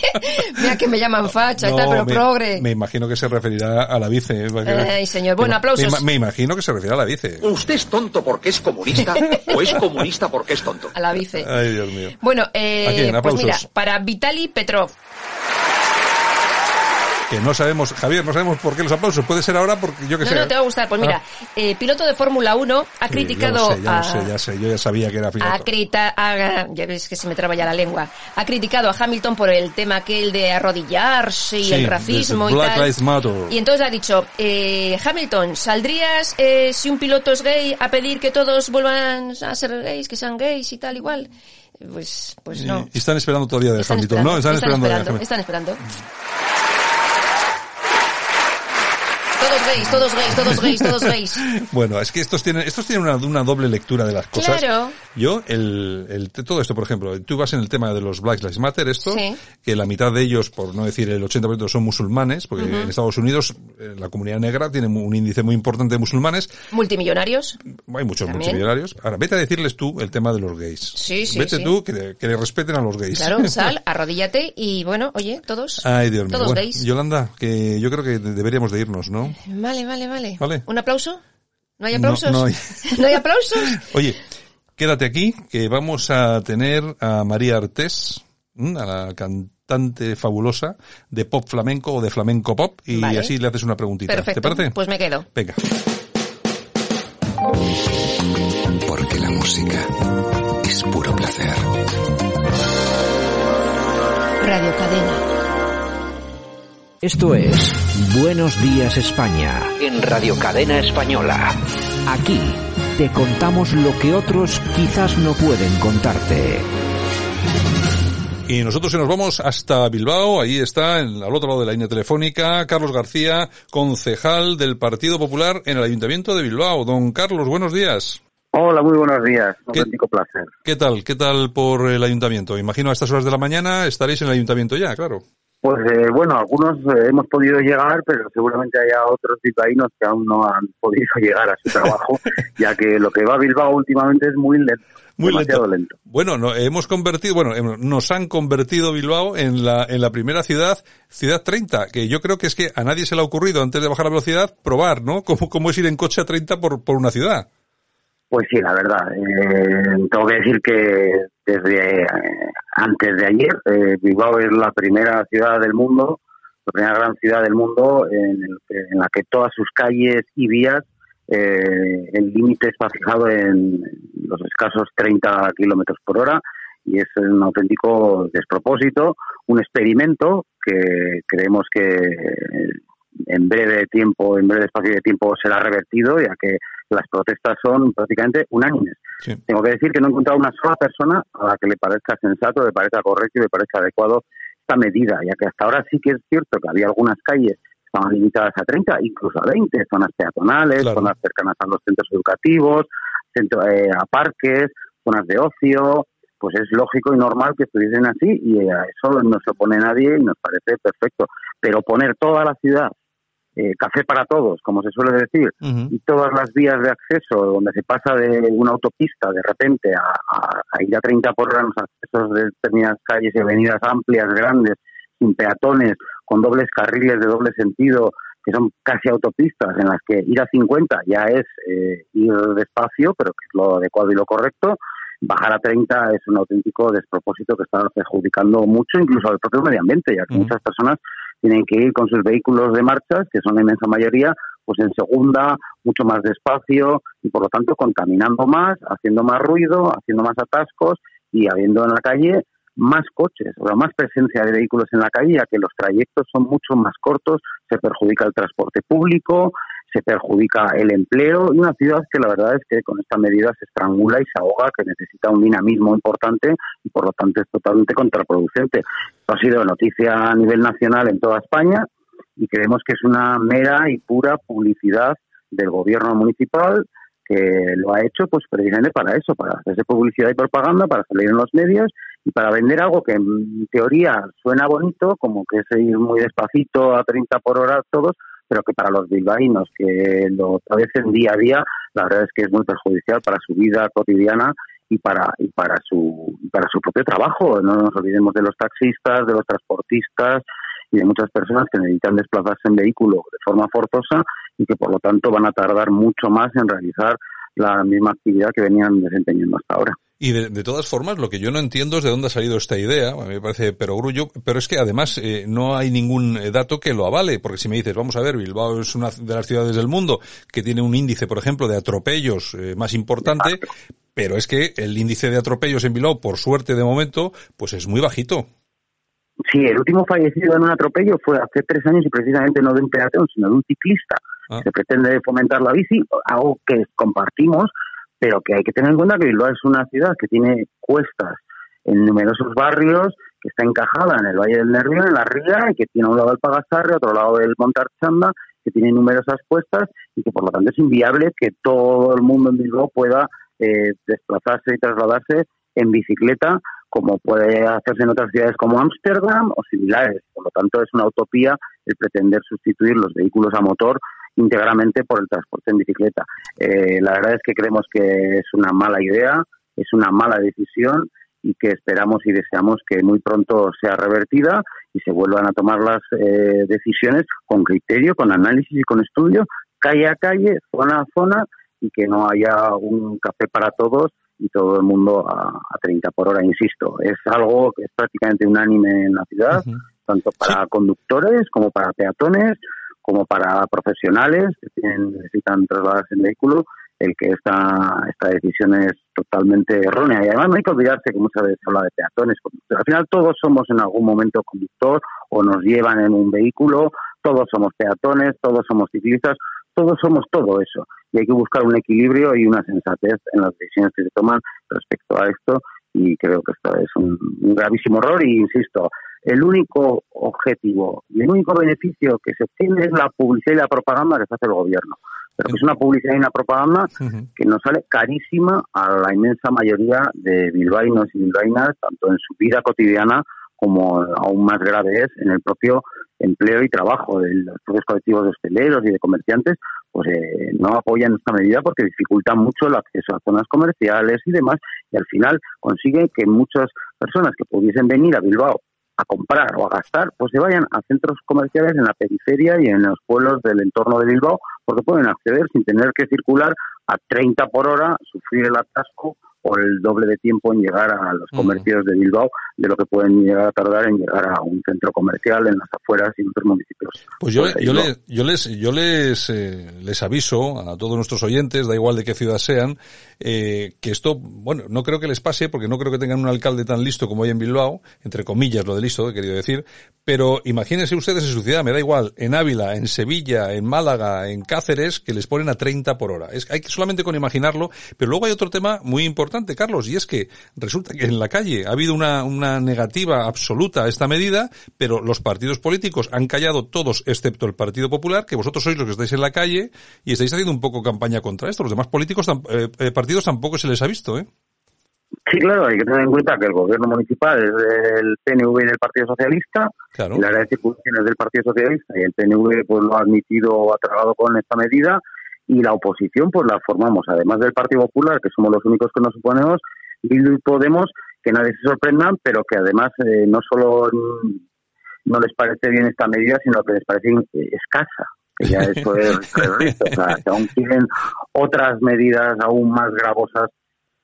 mira que me llaman facha y tal, pero me, progre. me imagino que se referirá a la vice. ¿eh? Porque- Ay, señor. Bueno, me- aplausos. Me, me imagino que se refiere a la vice. ¿Usted es tonto porque es comunista o es comunista porque es tonto? A la vice. Ay, Dios mío. Bueno, eh, pues mira, para Vitali Petrov. Que no sabemos, Javier, no sabemos por qué los aplausos. Puede ser ahora porque yo que No, sé. no, te va a gustar. Pues mira, Ah, eh, piloto de Fórmula 1 ha sí, ya criticado lo sé, ya a... lo sé, ya sé. Yo ya sabía que era ha piloto. crita- ha- ya ves que se me traba ya la lengua. Ha criticado a Hamilton por el tema aquel de arrodillarse y Sí, el racismo y Black tal. Lives Matter. Y entonces ha dicho, eh, Hamilton, ¿saldrías eh, si un piloto es gay a pedir que todos vuelvan a ser gays, que sean gays y tal igual? Pues, pues no. Y están esperando todavía de Están Hamilton, esperando, ¿no? Están, esperando, de esperando, Hamilton. están esperando. Todos gays, todos gays, todos gays, todos gays. Bueno, es que estos tienen, estos tienen una, una doble lectura de las cosas. Claro. Yo, el, el, todo esto, por ejemplo, tú vas en el tema de los Black Lives Matter, esto, Sí. que la mitad de ellos, por no decir el 80% son musulmanes, porque en Estados Unidos eh, la comunidad negra tiene un índice muy importante de musulmanes, Multimillonarios. hay muchos También. multimillonarios. Ahora, vete a decirles tú el tema de los gays. Sí, sí, Vete tú que, que le respeten a los gays. Claro, sal, arrodíllate y bueno, oye, todos. Ay, Dios mío. Todos Bueno, gays. Yolanda, que yo creo que de- deberíamos de irnos, ¿no? Vale, vale, vale. Vale. ¿Un aplauso? ¿No hay No, aplausos? no hay. ¿No hay aplausos? Oye, quédate aquí, que vamos a tener a María Artés, a la cantante fabulosa de pop flamenco o de flamenco pop, y Vale. así le haces una preguntita. Perfecto. ¿Te parece? Pues me quedo. Venga. Porque la música es puro placer. Radio Cadena. Esto es Buenos Días España. En Radio Cadena Española. Aquí te contamos lo que otros quizás no pueden contarte. Y nosotros se nos vamos hasta Bilbao, ahí está, en- al otro lado de la línea telefónica, Carlos García, concejal del Partido Popular en el Ayuntamiento de Bilbao. Don Carlos, buenos días. Hola, muy buenos días. Un ¿Qué- auténtico placer. ¿Qué tal? ¿Qué tal por el Ayuntamiento? Imagino a estas horas de la mañana estaréis en el Ayuntamiento ya, claro. Pues eh, bueno, algunos eh, hemos podido llegar, pero seguramente haya otros bilbaínos que aún no han podido llegar a su trabajo, ya que lo que va a Bilbao últimamente es muy lento. Muy demasiado lento. Bueno, no, hemos convertido, bueno, nos han convertido Bilbao en la, en la primera ciudad, ciudad 30, que yo creo que es que a nadie se le ha ocurrido antes de bajar la velocidad probar, ¿no? Cómo, cómo es ir en coche a 30 por, por una ciudad. Pues sí, la verdad. eh, tengo que decir que desde eh, antes de ayer, eh, Bilbao es la primera ciudad del mundo, la primera gran ciudad del mundo en, en la que todas sus calles y vías, eh, el límite está fijado en los escasos 30 kilómetros por hora y es un auténtico despropósito, un experimento que creemos que en breve tiempo, en breve espacio de tiempo será revertido, ya que las protestas son prácticamente unánimes. Tengo que decir que no he encontrado una sola persona a la que le parezca sensato, le parezca correcto y le parezca adecuado esta medida, ya que hasta ahora sí que es cierto que había algunas calles que estaban limitadas a 30, incluso a 20, zonas peatonales, zonas cercanas a los centros educativos, centro- eh, a parques, zonas de ocio, pues es lógico y normal que estuviesen así y a eso no se opone nadie y nos parece perfecto. Pero poner toda la ciudad eh, café para todos, como se suele decir, y todas las vías de acceso donde se pasa de una autopista de repente a, ir a 30 por hora los accesos de determinadas calles y avenidas amplias, grandes, sin peatones, con dobles carriles de doble sentido, que son casi autopistas en las que ir a 50 ya es eh, ir despacio, pero que es lo adecuado y lo correcto, bajar a 30 es un auténtico despropósito que está perjudicando mucho incluso al propio medio ambiente, ya que muchas personas tienen que ir con sus vehículos de marchas, que son la inmensa mayoría, pues en segunda, mucho más despacio y por lo tanto contaminando más, haciendo más ruido, haciendo más atascos y habiendo en la calle más coches, o más presencia de vehículos en la calle, ya que los trayectos son mucho más cortos, se perjudica el transporte público, se perjudica el empleo y una ciudad que la verdad es que con esta medida se estrangula y se ahoga, que necesita un dinamismo importante y por lo tanto es totalmente contraproducente. Esto ha sido noticia a nivel nacional en toda España y creemos que es una mera y pura publicidad del gobierno municipal que lo ha hecho pues precisamente para eso, para hacerse publicidad y propaganda, para salir en los medios y para vender algo que en teoría suena bonito, como que es ir muy despacito a 30 por hora todos, pero que para los bilbaínos que lo padecen día a día, la verdad es que es muy perjudicial para su vida cotidiana y para y para su para su propio trabajo. No nos olvidemos de los taxistas, de los transportistas y de muchas personas que necesitan desplazarse en vehículo de forma forzosa y que por lo tanto van a tardar mucho más en realizar la misma actividad que venían desempeñando hasta ahora. Y de, todas formas, lo que yo no entiendo es de dónde ha salido esta idea, a mí me parece perogrullo, pero es que además eh, no hay ningún eh, dato que lo avale, porque si me dices, vamos a ver, Bilbao es una de las ciudades del mundo que tiene un índice, por ejemplo, de atropellos eh, más importante, pero es que el índice de atropellos en Bilbao, por suerte de momento, pues es muy bajito. Sí, el último fallecido en un atropello fue hace tres años y precisamente no de un peatón, sino de un ciclista. Ah. Se pretende fomentar la bici, algo que compartimos, pero que hay que tener en cuenta que Bilbao es una ciudad que tiene cuestas en numerosos barrios, que está encajada en el Valle del Nervión, en la Ría, y que tiene un lado el Pagasarre, otro lado el Montarchanda, que tiene numerosas cuestas y que por lo tanto es inviable que todo el mundo en Bilbao pueda eh, desplazarse y trasladarse en bicicleta como puede hacerse en otras ciudades como Ámsterdam o similares. Por lo tanto, es una utopía el pretender sustituir los vehículos a motor íntegramente por el transporte en bicicleta. Eh, la verdad es que creemos que es una mala idea, es una mala decisión y que esperamos y deseamos que muy pronto sea revertida y se vuelvan a tomar las eh, decisiones con criterio, con análisis y con estudio, calle a calle, zona a zona y que no haya un café para todos y todo el mundo a, 30 por hora, insisto. Es algo que es prácticamente unánime en la ciudad, tanto para conductores como para peatones, como para profesionales que necesitan trasladarse en vehículo, el que esta, esta decisión es totalmente errónea. Y además no hay que olvidarse que muchas veces se habla de peatones. Al final todos somos en algún momento conductor o nos llevan en un vehículo, todos somos peatones, todos somos ciclistas, todos somos todo eso. Y hay que buscar un equilibrio y una sensatez en las decisiones que se toman respecto a esto. Y creo que esto es un, un gravísimo error. Y insisto, el único objetivo y el único beneficio que se obtiene es la publicidad y la propaganda que se hace el gobierno. Pero que es una publicidad y una propaganda que nos sale carísima a la inmensa mayoría de bilbaínos y bilbaínas, tanto en su vida cotidiana como aún más grave es en el propio empleo y trabajo de los propios colectivos de hosteleros y de comerciantes, pues eh, no apoyan esta medida porque dificulta mucho el acceso a zonas comerciales y demás, y al final consigue que muchas personas que pudiesen venir a Bilbao a comprar o a gastar, pues se vayan a centros comerciales en la periferia y en los pueblos del entorno de Bilbao, porque pueden acceder sin tener que circular a 30 por hora, sufrir el atasco o el doble de tiempo en llegar a los comercios de Bilbao de lo que pueden llegar a tardar en llegar a un centro comercial en las afueras y en otros municipios. Pues yo, yo, les, yo les, yo les, eh, les aviso a todos nuestros oyentes, da igual de qué ciudad sean, eh, que esto, bueno, no creo que les pase porque no creo que tengan un alcalde tan listo como hay en Bilbao, entre comillas lo de listo, he querido decir, pero imagínense ustedes en su ciudad, me da igual, en Ávila, en Sevilla, en Málaga, en Cáceres, que les ponen a 30 por hora. Es, hay que solamente con imaginarlo, pero luego hay otro tema muy importante, Carlos, y es que resulta que en la calle ha habido una una negativa absoluta a esta medida, pero los partidos políticos han callado todos excepto el Partido Popular, que vosotros sois los que estáis en la calle y estáis haciendo un poco campaña contra esto. Los demás políticos, eh, eh, partidos tampoco se les ha visto, ¿eh? Sí, claro, hay que tener en cuenta que el gobierno municipal es del PNV y del Partido Socialista, claro. la área de circulación es del Partido Socialista y el PNV pues lo ha admitido o ha tragado con esta medida y la oposición pues la formamos, además del Partido Popular, que somos los únicos que nos oponemos, y Podemos, que nadie se sorprenda, pero que además eh, no solo no les parece bien esta medida, sino que les parece escasa que ya eso es o sea, que aún quieren otras medidas aún más gravosas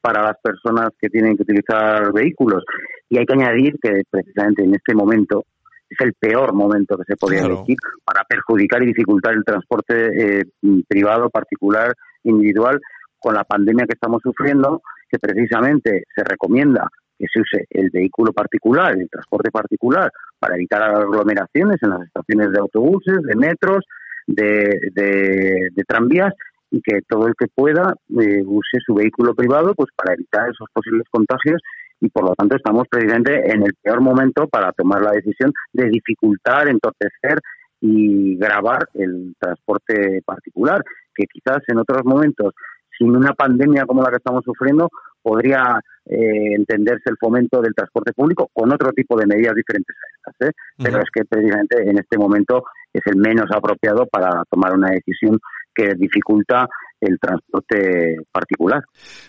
para las personas que tienen que utilizar vehículos. Y hay que añadir que precisamente en este momento es el peor momento que se podría elegir para perjudicar y dificultar el transporte eh, privado, particular, individual, con la pandemia que estamos sufriendo, que precisamente se recomienda que se use el vehículo particular, el transporte particular, para evitar aglomeraciones en las estaciones de autobuses, de metros, de, de tranvías y que todo el que pueda eh, use su vehículo privado pues para evitar esos posibles contagios y por lo tanto estamos precisamente en el peor momento para tomar la decisión de dificultar, entorpecer y grabar el transporte particular, que quizás en otros momentos, sin una pandemia como la que estamos sufriendo, podría eh, entenderse el fomento del transporte público con otro tipo de medidas diferentes a estas. ¿eh? Pero es que precisamente en este momento es el menos apropiado para tomar una decisión que dificulta el transporte particular.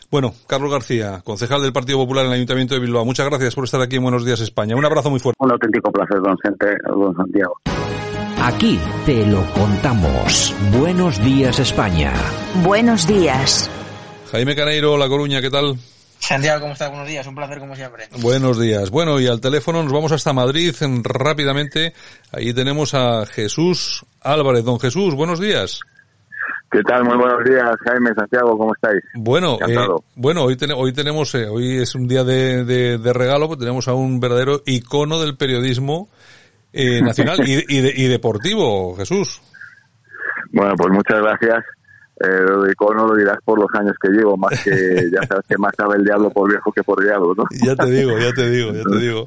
Bueno, Carlos García, concejal del Partido Popular en el Ayuntamiento de Bilbao, muchas gracias por estar aquí en Buenos Días España. Un abrazo muy fuerte. Un auténtico placer, don, don Santiago. Aquí te lo contamos. Buenos días España. Buenos días. Jaime Caneiro, La Coruña, ¿qué tal? Santiago, ¿cómo estás? Buenos días, un placer como siempre. Buenos días. Bueno, y al teléfono nos vamos hasta Madrid rápidamente. Ahí tenemos a Jesús Álvarez. Don Jesús, buenos días. ¿Qué tal? Muy buenos días, Jaime, Santiago, ¿cómo estáis? Bueno, eh, bueno, hoy, hoy tenemos, eh, hoy es un día de, de, regalo, pues tenemos a un verdadero icono del periodismo eh, nacional y, y, y deportivo, Jesús. Bueno, pues muchas gracias eh, icono lo dirás por los años que llevo, más que ya sabes que más sabe el diablo por viejo que por diablo, ¿no? Ya te digo, ya te digo, ya te digo.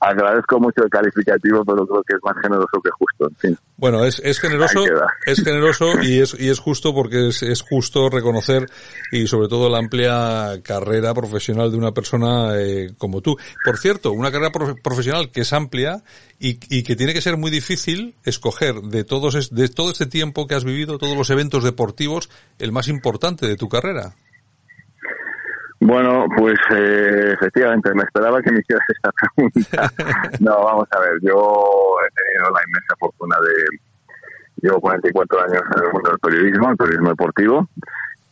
agradezco mucho el calificativo, pero creo que es más generoso que justo, en fin. Bueno, es, es generoso, es generoso y es, y es justo porque es, es justo reconocer y sobre todo la amplia carrera profesional de una persona eh, como tú. Por cierto, una carrera profesional que es amplia y, y que tiene que ser muy difícil escoger de todos de todo este tiempo que has vivido, todos los eventos deportivos, el más importante de tu carrera. Bueno, pues eh, efectivamente, me esperaba que me hicieras esta pregunta. no, vamos a ver, yo he tenido la inmensa fortuna de... Llevo 44 años en el mundo del periodismo, el periodismo deportivo,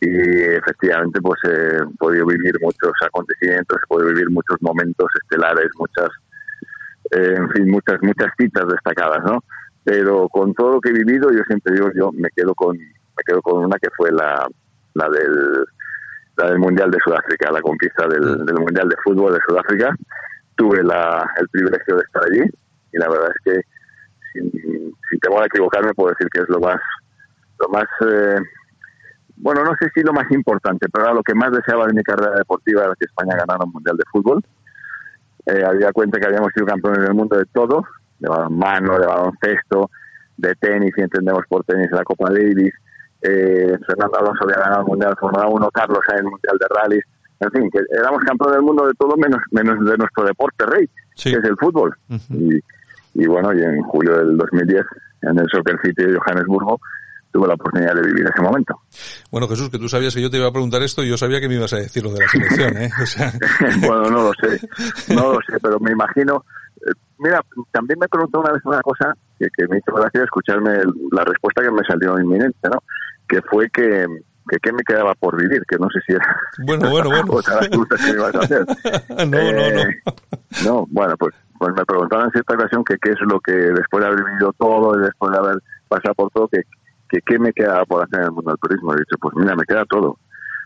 y efectivamente pues he podido vivir muchos acontecimientos, he podido vivir muchos momentos estelares, muchas, eh, en fin, muchas, muchas citas destacadas, ¿no? Pero con todo lo que he vivido, yo siempre digo, yo me quedo con, me quedo con una que fue la, la del la del Mundial de Sudáfrica, la conquista del, Mundial de Fútbol de Sudáfrica. Tuve la, el privilegio de estar allí y la verdad es que sin, sin temor a equivocarme puedo decir que es lo más, lo más, eh, bueno, no sé si lo más importante, pero era lo que más deseaba de mi carrera deportiva era que España ganara un Mundial de Fútbol. Eh, había cuenta que habíamos sido campeones del mundo de todo, de balonmano, de baloncesto, de tenis, y entendemos por tenis la Copa Davis, eh, Fernando Alonso había ganado el Mundial de Fórmula 1, Carlos en el Mundial de Rally, en fin, que éramos campeones del mundo de todo menos menos de nuestro deporte rey, que es el fútbol. y, y, bueno, y en julio del 2010, en el Soccer City de Johannesburgo, tuve la oportunidad de vivir ese momento. Bueno, Jesús, que tú sabías que yo te iba a preguntar esto y yo sabía que me ibas a decir lo de la selección, ¿eh? bueno, no lo sé, no lo sé, pero me imagino... Eh, mira, también me preguntó una vez una cosa que, que me hizo gracia escucharme la respuesta que me salió inminente, ¿no? Que fue que que qué me quedaba por vivir, que no sé si era bueno, bueno, bueno. que me ibas a hacer. no, no, no. Eh, no, bueno, pues, pues me preguntaban en cierta ocasión que qué es lo que después de haber vivido todo y después de haber pasado por todo, que, que qué me quedaba por hacer en el mundo del turismo. Y he dicho, pues mira, me queda todo.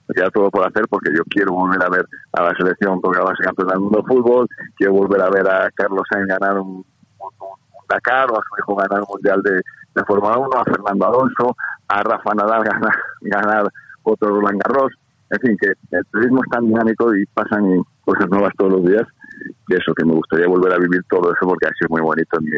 Me queda todo por hacer porque yo quiero volver a ver a la selección porque va a ser campeón del mundo de fútbol, quiero volver a ver a Carlos Sainz ganar un, Dakar o a su hijo ganar un mundial de, de Fórmula 1, a Fernando Alonso, a Rafa Nadal ganar, ganar otro Roland Garros. En fin, que el turismo es tan dinámico y pasan cosas nuevas todos los días que eso, que me gustaría volver a vivir todo eso porque ha sido muy bonito en mi,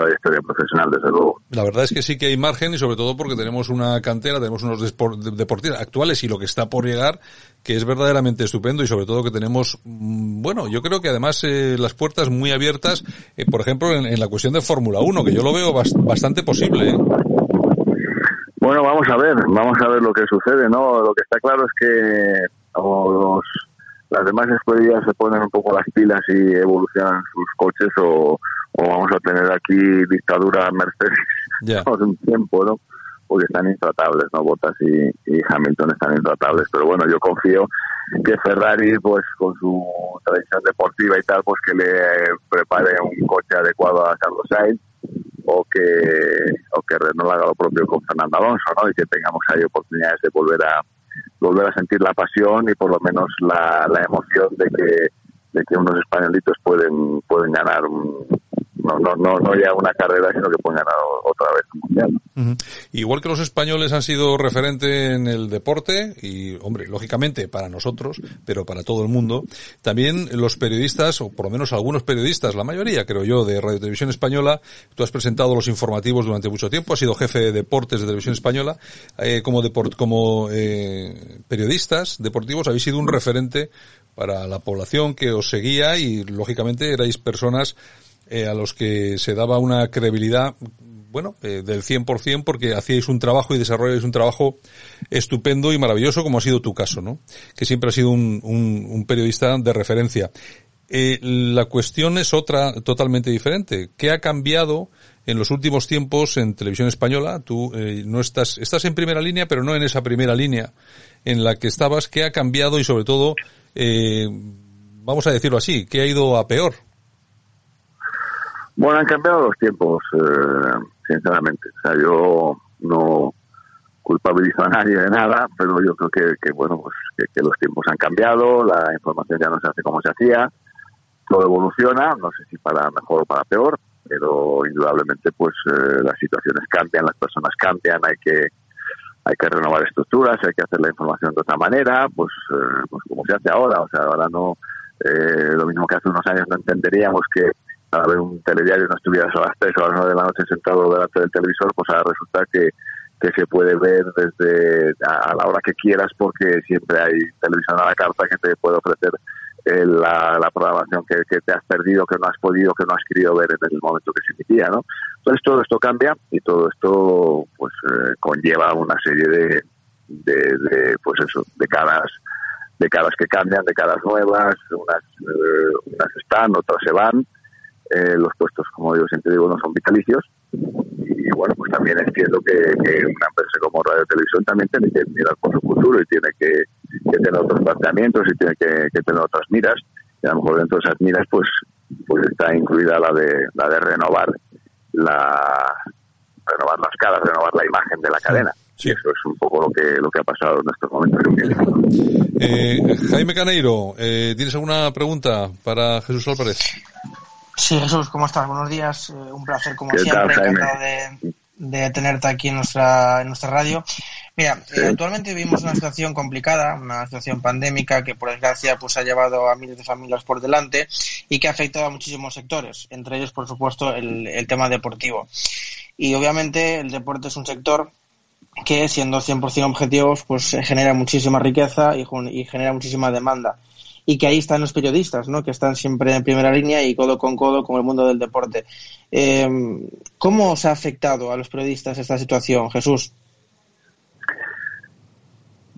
trayectoria profesional, desde luego. La verdad es que sí que hay margen y sobre todo porque tenemos una cantera, tenemos unos deportistas actuales y lo que está por llegar que es verdaderamente estupendo y sobre todo que tenemos, mm, bueno, yo creo que además eh, las puertas muy abiertas, eh, por ejemplo, en, la cuestión de Fórmula 1, que yo lo veo bastante posible. ¿eh? Bueno, vamos a ver, vamos a ver lo que sucede, ¿no? Lo que está claro es que los, las demás escuelas se ponen un poco las pilas y evolucionan sus coches o, vamos a tener aquí dictadura Mercedes por un tiempo, ¿no? Porque están intratables, ¿no? Bottas y, y, Hamilton están intratables. Pero bueno, yo confío que Ferrari, pues con su tradición deportiva y tal, pues que le prepare un coche adecuado a Carlos Sainz o que o que Renault haga lo propio con Fernando Alonso, ¿no? Y que tengamos ahí oportunidades de volver a volver a sentir la pasión y por lo menos la, la emoción de que de que unos españolitos pueden pueden ganar un, no, no, no, no ya una carrera, sino que pongan otra vez un mundial. Igual que los españoles han sido referente en el deporte, y hombre, lógicamente para nosotros, pero para todo el mundo, también los periodistas, o por lo menos algunos periodistas, la mayoría creo yo, de Radio Televisión Española, tú has presentado los informativos durante mucho tiempo, has sido jefe de deportes de Televisión Española, eh, como, deport, como eh, periodistas deportivos habéis sido un referente para la población que os seguía y lógicamente erais personas eh, a los que se daba una credibilidad bueno, eh, del 100% porque hacíais un trabajo y desarrollais un trabajo estupendo y maravilloso como ha sido tu caso, ¿no? Que siempre has sido un, un, periodista de referencia. Eh, la cuestión es otra totalmente diferente. ¿Qué ha cambiado en los últimos tiempos en televisión española? Tú eh, no estás, estás en primera línea, pero no en esa primera línea en la que estabas. ¿Qué ha cambiado y sobre todo, eh, vamos a decirlo así, qué ha ido a peor? Bueno, han cambiado los tiempos, eh, sinceramente. O sea, yo no culpabilizo a nadie de nada, pero yo creo que, bueno, pues que, los tiempos han cambiado, la información ya no se hace como se hacía, todo evoluciona, no sé si para mejor o para peor, pero indudablemente pues eh, las situaciones cambian, las personas cambian, hay que hay que renovar estructuras, hay que hacer la información de otra manera, pues, eh, pues como se hace ahora, o sea, ahora no, lo mismo que hace unos años no entenderíamos que a ver un telediario no estuvieras a las 3 o a las 9 de la noche sentado delante del televisor, pues ahora resulta que, que se puede ver desde a, la hora que quieras porque siempre hay televisión a la carta que te puede ofrecer eh, la, la, programación que, que, te has perdido, que no has podido, que no has querido ver en el momento que se emitía, ¿no? Entonces todo esto cambia y todo esto pues eh, conlleva una serie de, de, de, pues eso, de caras de caras que cambian, de caras nuevas, unas, eh, unas están, otras se van, eh, los puestos, como yo siempre digo, no son vitalicios. Y bueno, pues también entiendo que, una empresa como Radio Televisión también tiene que mirar por su futuro y tiene que, tener otros planteamientos y tiene que, tener otras miras. Y a lo mejor dentro de esas miras, pues, pues está incluida la de, la de renovar la renovar las caras, renovar la imagen de la cadena. Sí. eso es un poco lo que lo que ha pasado en estos momentos. Eh, Jaime Caneiro, eh, ¿tienes alguna pregunta para Jesús Álvarez? Sí, Jesús, ¿cómo estás? Buenos días. Eh, un placer, como siempre. Encantado de, tenerte aquí en nuestra, en nuestra radio. Mira, eh, actualmente vivimos una situación complicada, una situación pandémica que, por desgracia, pues ha llevado a miles de familias por delante y que ha afectado a muchísimos sectores, entre ellos, por supuesto, el, el tema deportivo. Y, obviamente, el deporte es un sector que, siendo 100% objetivos, pues genera muchísima riqueza y, y genera muchísima demanda y que ahí están los periodistas, ¿no? que están siempre en primera línea y codo con codo con el mundo del deporte. Eh, ¿Cómo os ha afectado a los periodistas esta situación, Jesús?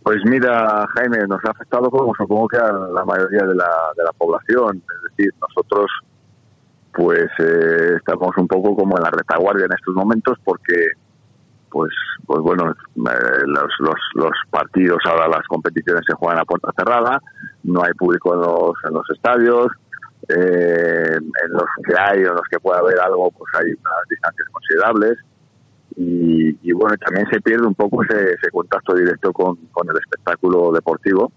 Pues mira, Jaime, nos ha afectado como supongo que a la mayoría de la, población. Es decir, nosotros pues eh, estamos un poco como en la retaguardia en estos momentos porque pues pues bueno eh, los, los, los, partidos ahora las competiciones se juegan a puerta cerrada no hay público en los, en los estadios eh, en los que hay o en los que pueda haber algo pues hay unas distancias considerables y, y bueno también se pierde un poco ese, contacto directo con, con, el espectáculo deportivo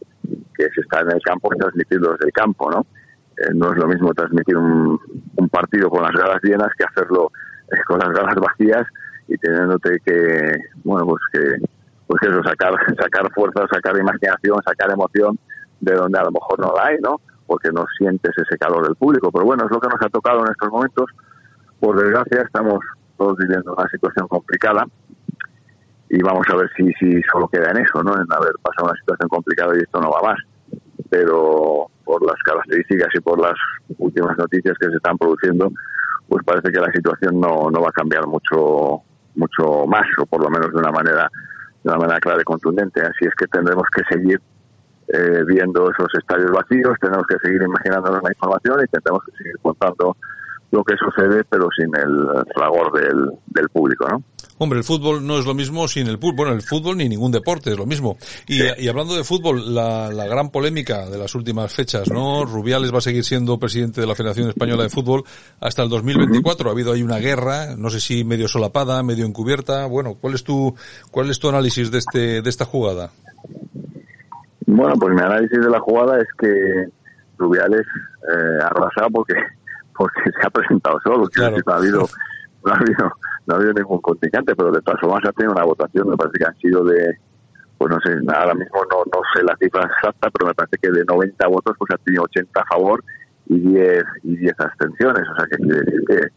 que se está en el campo y transmitirlo desde el campo no eh, no es lo mismo transmitir un, un partido con las galas llenas que hacerlo con las galas vacías y teniéndote que, bueno, pues que, pues eso, sacar, sacar fuerza, sacar imaginación, sacar emoción de donde a lo mejor no la hay, ¿no? Porque no sientes ese calor del público. Pero bueno, es lo que nos ha tocado en estos momentos, por desgracia estamos todos viviendo una situación complicada y vamos a ver si, si solo queda en eso, ¿no? En haber pasado una situación complicada y esto no va más. Pero por las características y por las últimas noticias que se están produciendo, pues parece que la situación no, no va a cambiar mucho mucho más o por lo menos de una manera de una manera clara y contundente así es que tendremos que seguir eh, viendo esos estadios vacíos tenemos que seguir imaginándonos la información y tendremos que seguir contando lo que sucede, pero sin el fragor del, del público, ¿no? Hombre, el fútbol no es lo mismo sin el fútbol. Bueno, el fútbol ni ningún deporte es lo mismo. Y, y hablando de fútbol, la, la, gran polémica de las últimas fechas, ¿no? Rubiales va a seguir siendo presidente de la Federación Española de Fútbol hasta el 2024. Ha habido ahí una guerra, no sé si medio solapada, medio encubierta. Bueno, ¿cuál es tu, cuál es tu análisis de este, de esta jugada? Bueno, pues mi análisis de la jugada es que Rubiales eh, arrasado porque porque se ha presentado solo, que no ha habido, no ha habido, no ha habido ningún contingente, pero de todas formas ha tenido una votación, me parece que han sido de, pues no sé, ahora mismo no, no sé la cifra exacta, pero me parece que de 90 votos pues ha tenido 80 a favor y 10 y 10 abstenciones, o sea que quiere decir que,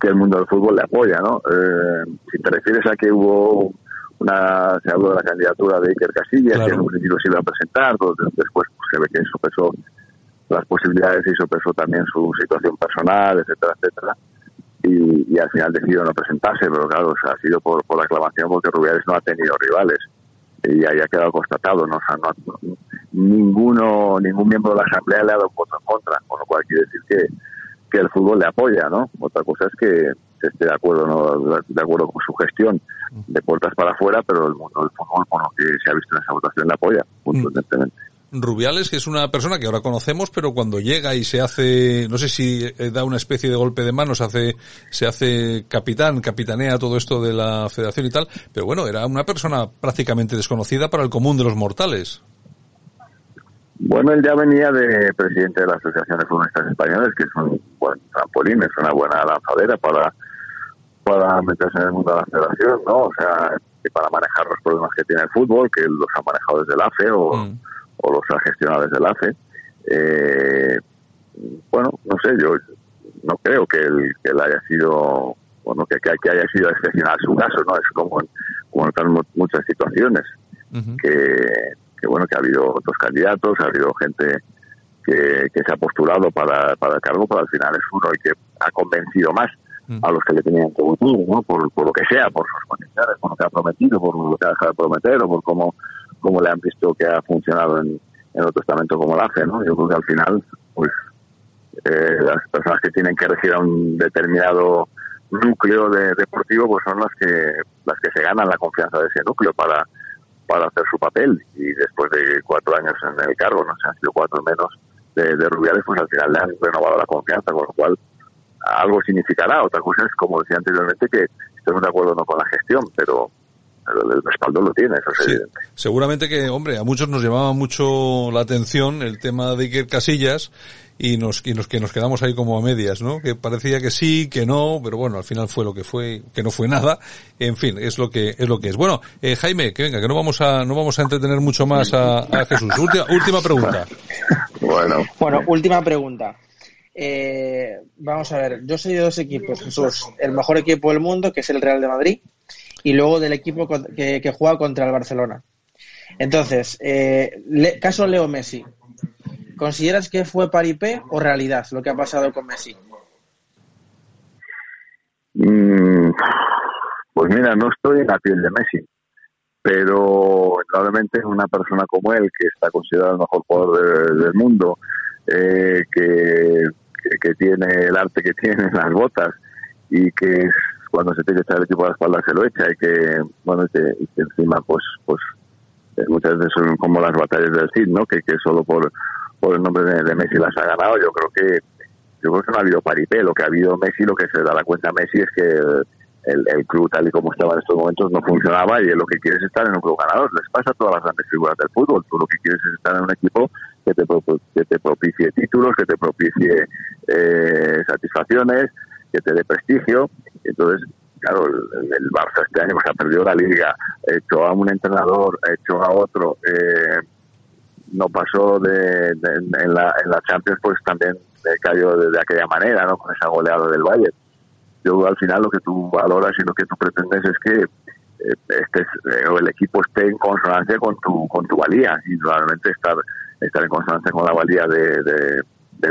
que el mundo del fútbol le apoya, ¿no? Eh, si te refieres a que hubo una, se habló de la candidatura de Iker Casillas, que en un principio se iba a presentar, después pues, se ve que eso pesó las posibilidades y sopesó también su situación personal, etcétera, etcétera. Y, al final decidió no presentarse, pero claro, ha sido por, por aclamación porque Rubiales no ha tenido rivales y ahí ha quedado constatado, ¿no? O sea, no, ninguno, ningún miembro de la Asamblea le ha dado voto en contra, con lo cual quiere decir que, que el fútbol le apoya, ¿no? Otra cosa es que esté de acuerdo, ¿no? de acuerdo con su gestión de puertas para afuera, pero el mundo del fútbol, por lo que se ha visto en esa votación, le apoya, contundentemente. Rubiales, que es una persona que ahora conocemos, pero cuando llega y se hace, no sé si eh, da una especie de golpe de manos, hace, se hace capitán, capitanea todo esto de la federación y tal, pero bueno, era una persona prácticamente desconocida para el común de los mortales. Bueno, él ya venía de presidente de la Asociación de Futbolistas Españoles, que es un buen trampolín, es una buena lanzadera para, para meterse en el mundo de la federación, ¿no? O sea, para manejar los problemas que tiene el fútbol, que los ha manejado desde el AFE o... Mm o los ha gestionado desde el AFE. Eh, bueno, no sé, yo no creo que él, que él haya sido, bueno, que, que, haya sido excepcional su caso, ¿no? Es como en, como en muchas situaciones, que, que, bueno, que ha habido otros candidatos, ha habido gente que, que se ha postulado para, para el cargo, pero al final es uno y que ha convencido más a los que le tenían que votar, ¿no? Por, por lo que sea, por sus condiciones, por lo que ha prometido, por lo que ha dejado de prometer o por cómo como le han visto que ha funcionado en, en otro estamento como la AFE, ¿no? Yo creo que al final, pues, eh, las personas que tienen que regir a un determinado núcleo de, deportivo, pues son las que las que se ganan la confianza de ese núcleo para, para hacer su papel. Y después de cuatro años en el cargo, no sé, han sido cuatro menos de, de Rubiales, pues al final le han renovado la confianza, con lo cual algo significará. Otra cosa es, como decía anteriormente, que estemos de acuerdo no con la gestión, pero el respaldo lo tiene, eso es evidente. Seguramente que, hombre, a muchos nos llamaba mucho la atención el tema de Iker Casillas y nos, y nos, que nos quedamos ahí como a medias, ¿no? Que parecía que sí, que no, pero bueno, al final fue lo que fue, que no fue nada. En fin, es lo que, es lo que es. Bueno, eh, Jaime, que venga, que no vamos a, no vamos a entretener mucho más a, a Jesús. Última, última pregunta. Bueno. Bueno, última pregunta. Eh, vamos a ver, yo soy de dos equipos, Jesús. El mejor equipo del mundo, que es el Real de Madrid, y luego del equipo que, que juega contra el Barcelona. Entonces, eh, caso Leo Messi, ¿consideras que fue paripé o realidad lo que ha pasado con Messi? Mm, pues mira, no estoy en la piel de Messi, pero probablemente una persona como él, que está considerado el mejor jugador del mundo, eh, que, que, tiene el arte que tiene en las botas y que es cuando se tiene que echar el equipo a la espalda se lo echa y que, bueno, que, encima pues, pues eh, muchas veces son como las batallas del Cid, ¿no? Que, que solo por, por el nombre de, Messi las ha ganado. Yo creo que yo creo que no ha habido paripé. Lo que ha habido Messi, lo que se da la cuenta Messi es que el, el, club tal y como estaba en estos momentos no funcionaba y lo que quieres es estar en un club ganador. Les pasa a todas las grandes figuras del fútbol. Tú lo que quieres es estar en un equipo que te, que te propicie títulos, que te propicie eh, satisfacciones, que te dé prestigio. Entonces, claro, el, Barça este año pues, ha perdido la liga, hecho a un entrenador, hecho a otro, eh, no pasó de, en, la, en la Champions, pues también cayó de, aquella manera, ¿no? Con esa goleada del Valle. yo al final lo que tú valoras y lo que tú pretendes es que eh, estés, eh, el equipo esté en consonancia con tu, con tu valía y realmente estar, estar en consonancia con la valía de, de,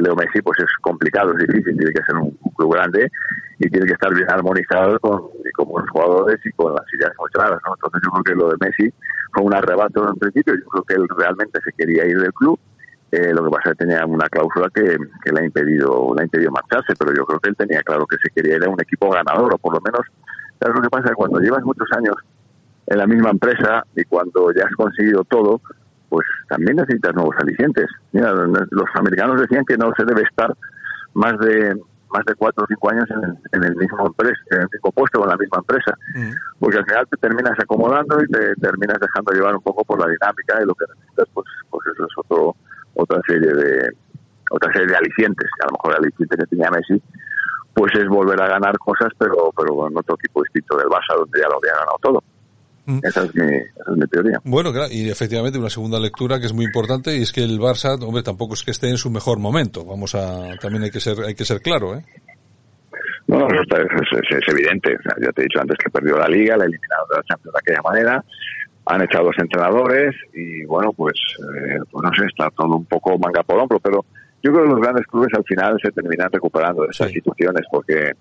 Leo Messi pues es complicado, es difícil, tiene que ser un, club grande y tiene que estar bien armonizado con, con los jugadores y con las ideas claras, ¿no? Entonces yo creo que lo de Messi fue un arrebato en principio, yo creo que él realmente se quería ir del club, eh, lo que pasa es que tenía una cláusula que, que, le ha impedido le ha impedido marcharse, pero yo creo que él tenía claro que se quería ir a un equipo ganador, o por lo menos, ¿sabes lo que pasa? Cuando llevas muchos años en la misma empresa y cuando ya has conseguido todo, pues también necesitas nuevos alicientes. Mira, los americanos decían que no se debe estar más de más de cuatro o cinco años en, el mismo empresa, en el mismo puesto con la misma empresa, mm. porque al final te terminas acomodando y te terminas dejando llevar un poco por la dinámica y lo que necesitas, pues, pues eso es otro otra serie de otra serie de alicientes, a lo mejor el aliciente que tenía Messi, pues es volver a ganar cosas, pero pero en otro tipo distinto del Barça, donde ya lo había ganado todo. Mm. Esa es, mi, esa es mi teoría. Bueno, claro, y efectivamente una segunda lectura que es muy importante y es que el Barça, hombre, tampoco es que esté en su mejor momento. Vamos a, también hay que ser, hay que ser claro, ¿eh? No, no, es, es, es, evidente. ya te he dicho antes que perdió la Liga, la eliminado de la Champions de aquella manera han echado dos entrenadores y bueno, pues, eh, pues no sé, está todo un poco manga por hombro, pero yo creo que los grandes clubes al final se terminan recuperando de esas situaciones porque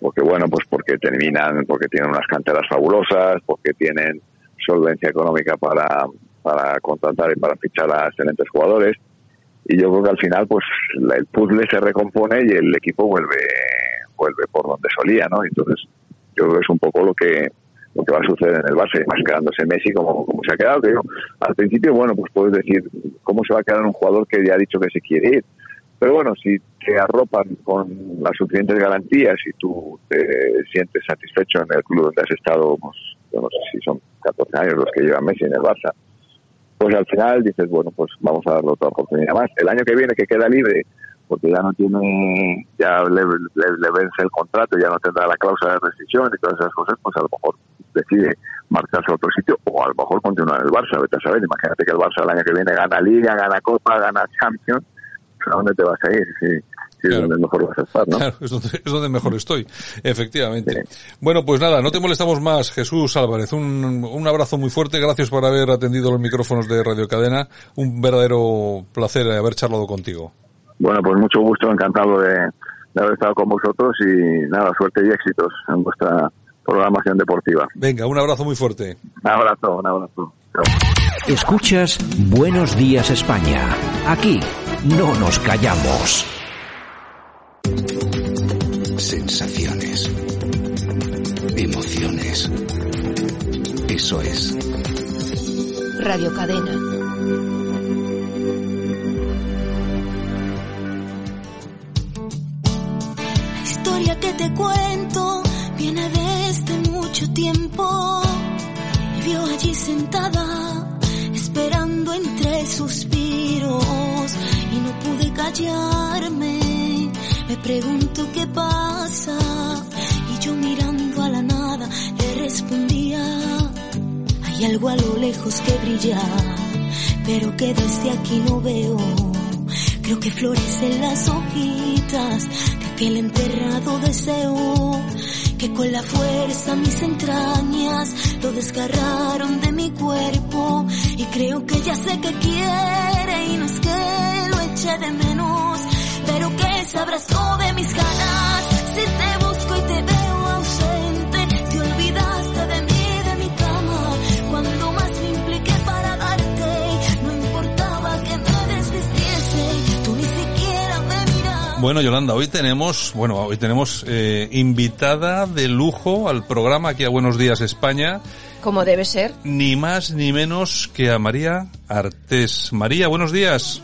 porque bueno, pues porque terminan, porque tienen unas canteras fabulosas, porque tienen solvencia económica para, para contratar y para fichar a excelentes jugadores y yo creo que al final pues el puzzle se recompone y el equipo vuelve vuelve por donde solía, ¿no? Entonces yo creo que es un poco lo que lo que va a suceder en el base, más quedándose Messi como, como se ha quedado. Que al principio, bueno, pues puedes decir cómo se va a quedar un jugador que ya ha dicho que se quiere ir. Pero bueno, si te arropan con las suficientes garantías y tú te sientes satisfecho en el club donde has estado, pues, no sé si son 14 años los que lleva Messi en el Barça, pues al final dices, bueno, pues vamos a darle otra oportunidad más. El año que viene que queda libre, porque ya no tiene, ya le, le, vence el contrato, ya no tendrá la cláusula de rescisión y todas esas cosas, pues a lo mejor decide marcharse a otro sitio o a lo mejor continuar en el Barça, vete a saber, imagínate que el Barça el año que viene gana Liga, gana Copa, gana Champions, ¿a dónde te vas a ir? Es donde mejor vas a estar, ¿no? Claro, es donde, es donde mejor estoy, efectivamente. Bueno, pues nada, no te molestamos más, Jesús Álvarez, un, un abrazo muy fuerte, gracias por haber atendido los micrófonos de Radio Cadena, un verdadero placer haber charlado contigo. Bueno, pues mucho gusto, encantado de, de haber estado con vosotros y nada, suerte y éxitos en vuestra programación deportiva. Venga, un abrazo muy fuerte. Un abrazo, un abrazo. Escuchas Buenos Días España. Aquí no nos callamos. Sensaciones. Emociones. Eso es. Radio Cadena. historia que te cuento viene desde mucho tiempo. Y vio allí sentada, esperando entre suspiros. Y no pude callarme. Pregunto qué pasa. Y yo mirando a la nada le respondía. Hay algo a lo lejos que brilla, pero que desde aquí no veo. Creo que florecen las hojitas de aquel enterrado deseo que con la fuerza mis entrañas lo desgarraron de mi cuerpo y creo que ya sé que quiere y no es que lo eche de menos, sabrás todo de mis ganas si te busco y te veo ausente, te olvidaste de mí, de mi cama, cuando más me impliqué para darte, no importaba que me desvistiese, tú ni siquiera me miras. Bueno, Yolanda, hoy tenemos, bueno, hoy tenemos eh, invitada de lujo al programa aquí a Buenos Días España. Como debe ser. Ni más ni menos que a María Artés. María, buenos días.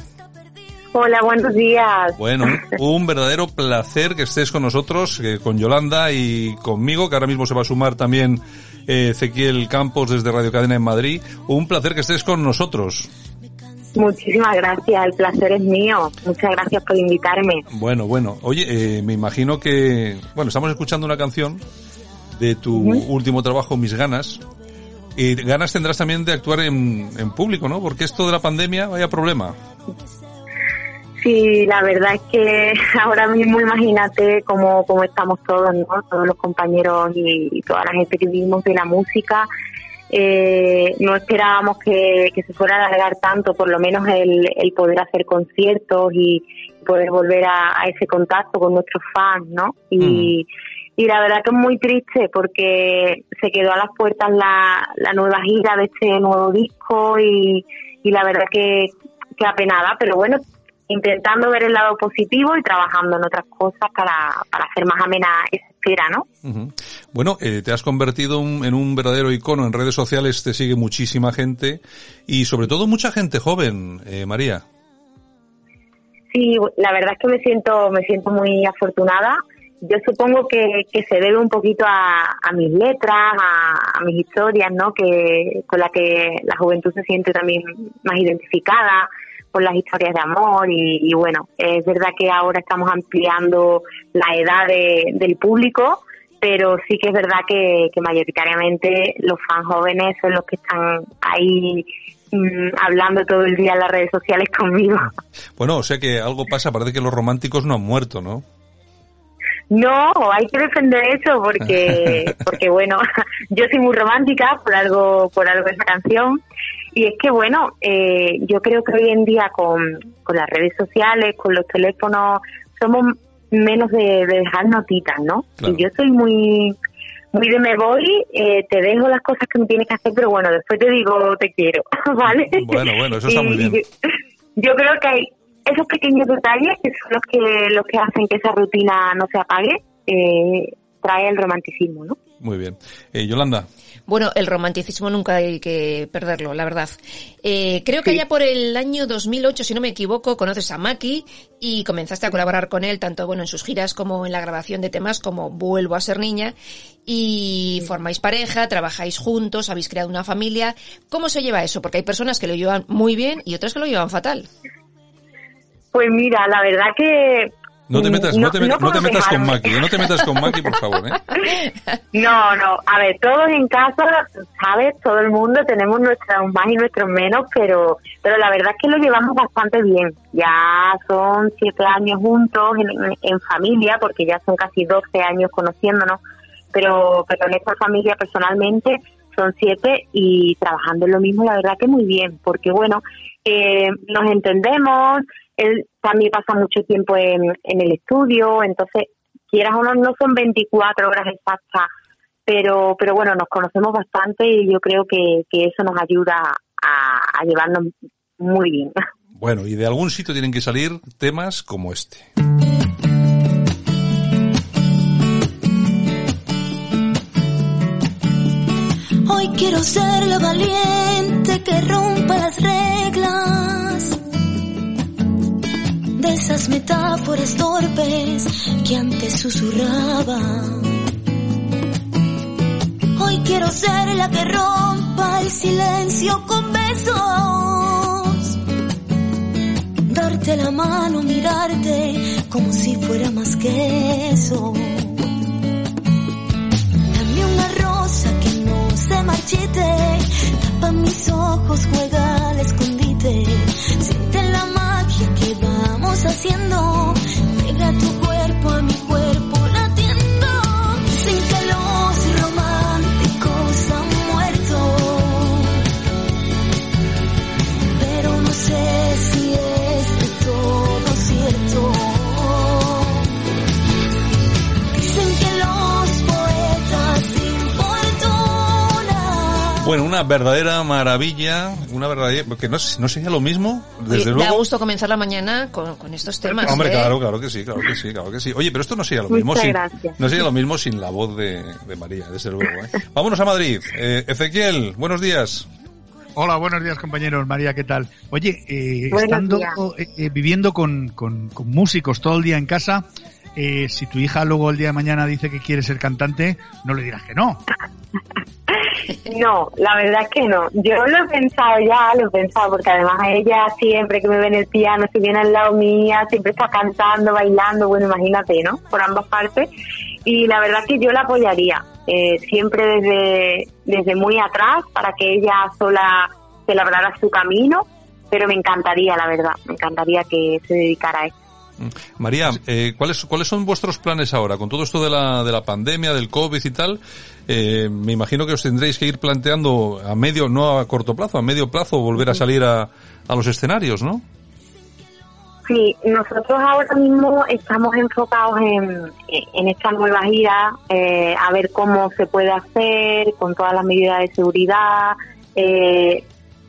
Hola, buenos días. Bueno, un verdadero placer que estés con nosotros, eh, con Yolanda y conmigo, que ahora mismo se va a sumar también eh, Ezequiel Campos desde Radio Cadena en Madrid. Un placer que estés con nosotros. Muchísimas gracias, el placer es mío. Muchas gracias por invitarme. Bueno, bueno. Oye, eh, me imagino que, bueno, estamos escuchando una canción de tu último trabajo, Mis Ganas. Y ganas tendrás también de actuar en, en público, ¿no? Porque esto de la pandemia, vaya problema. Sí, la verdad es que ahora mismo imagínate cómo, cómo estamos todos, ¿no? Todos los compañeros y, toda la gente que vivimos de la música. Eh, no esperábamos que, se fuera a alargar tanto, por lo menos el, el poder hacer conciertos y poder volver a, ese contacto con nuestros fans, ¿no? Y, mm. y la verdad que es muy triste porque se quedó a las puertas la, la nueva gira de este nuevo disco y, y la verdad que, que apenada, pero bueno, intentando ver el lado positivo y trabajando en otras cosas para, para hacer más amena esa espera, ¿no? Bueno, eh, te has convertido en un verdadero icono en redes sociales, te sigue muchísima gente y sobre todo mucha gente joven, eh, María. Sí, la verdad es que me siento, me siento muy afortunada. Yo supongo que, que se debe un poquito a, a mis letras, a, a, mis historias, ¿no? Que con la que la juventud se siente también más identificada con las historias de amor y, bueno, es verdad que ahora estamos ampliando la edad del público, pero sí que es verdad que, mayoritariamente los fans jóvenes son los que están ahí mm, hablando todo el día en las redes sociales conmigo. Bueno, o sea que algo pasa, parece que los románticos no han muerto, ¿no? No, hay que defender eso porque, porque bueno, yo soy muy romántica por algo, por algo esa canción y es que, bueno, eh, yo creo que hoy en día con, con las redes sociales, con los teléfonos, somos menos de, dejar notitas, ¿no? Y yo soy muy muy de me voy, eh, te dejo las cosas que me tienes que hacer, pero bueno, después te digo te quiero, ¿vale? Bueno, bueno, eso está muy bien. Yo, creo que hay esos pequeños detalles que son los que, los que hacen que esa rutina no se apague, eh, trae el romanticismo, ¿no? Muy bien. Eh, Yolanda. Bueno, el romanticismo nunca hay que perderlo, la verdad. Eh, creo que allá por el año 2008, si no me equivoco, conoces a Maki y comenzaste a colaborar con él tanto bueno en sus giras como en la grabación de temas como Vuelvo a ser niña y formáis pareja, trabajáis juntos, habéis creado una familia. ¿Cómo se lleva eso? Porque hay personas que lo llevan muy bien y otras que lo llevan fatal. Pues mira, la verdad que no te metas, no, te, metas con Maki, no te metas con Maki, por favor, ¿eh? No, no, a ver, todos en casa, ¿sabes? Todo el mundo tenemos nuestros más y nuestros menos, pero pero la verdad es que lo llevamos bastante bien. Ya son siete años juntos en, familia, porque ya son casi doce años conociéndonos, pero, pero en esta familia personalmente son siete y trabajando en lo mismo, la verdad que muy bien, porque bueno, eh, nos entendemos, él también pasa mucho tiempo en, el estudio, entonces, quieras o no, no son 24 horas exactas, pero, pero bueno, nos conocemos bastante y yo creo que, eso nos ayuda a, llevarnos muy bien. Bueno, y de algún sitio tienen que salir temas como este. Hoy quiero ser la valiente que rompa las reglas de esas metáforas torpes que antes susurraba. Hoy quiero ser la que rompa el silencio con besos. Darte la mano, mirarte como si fuera más que eso. Dame una rosa que no se marchite, tapa mis ojos, juega al una verdadera maravilla, una verdadera, porque no, no sería lo mismo, desde luego. Da gusto comenzar la mañana con, con estos temas. Hombre, ¿eh? claro, claro que sí, claro que sí, claro que sí. Oye, pero esto no sería lo mismo sin, no sería lo mismo sin la voz de, de María, desde luego. ¿eh? Vámonos a Madrid. Eh, Ezequiel, buenos días. Hola, buenos días compañeros. María, ¿qué tal? Oye, eh, estando eh, eh, viviendo con, con, con, músicos todo el día en casa, eh, si tu hija luego el día de mañana dice que quiere ser cantante, no le dirás que no. No, la verdad es que no. Yo lo he pensado ya, lo he pensado, porque además ella siempre que me ve en el piano, si viene al lado mía, siempre está cantando, bailando, bueno, imagínate, ¿no? Por ambas partes. Y la verdad es que yo la apoyaría, eh, siempre desde, desde muy atrás, para que ella sola se labrara su camino pero me encantaría, la verdad, me encantaría que se dedicara a esto. María, eh, ¿cuáles, ¿cuáles son vuestros planes ahora? Con todo esto de la, de la pandemia, del COVID y tal, eh, me imagino que os tendréis que ir planteando a medio, no a corto plazo, a medio plazo, volver a salir a, a los escenarios, ¿no? Sí, nosotros ahora mismo estamos enfocados en, en esta nueva gira, eh, a ver cómo se puede hacer con todas las medidas de seguridad. Eh,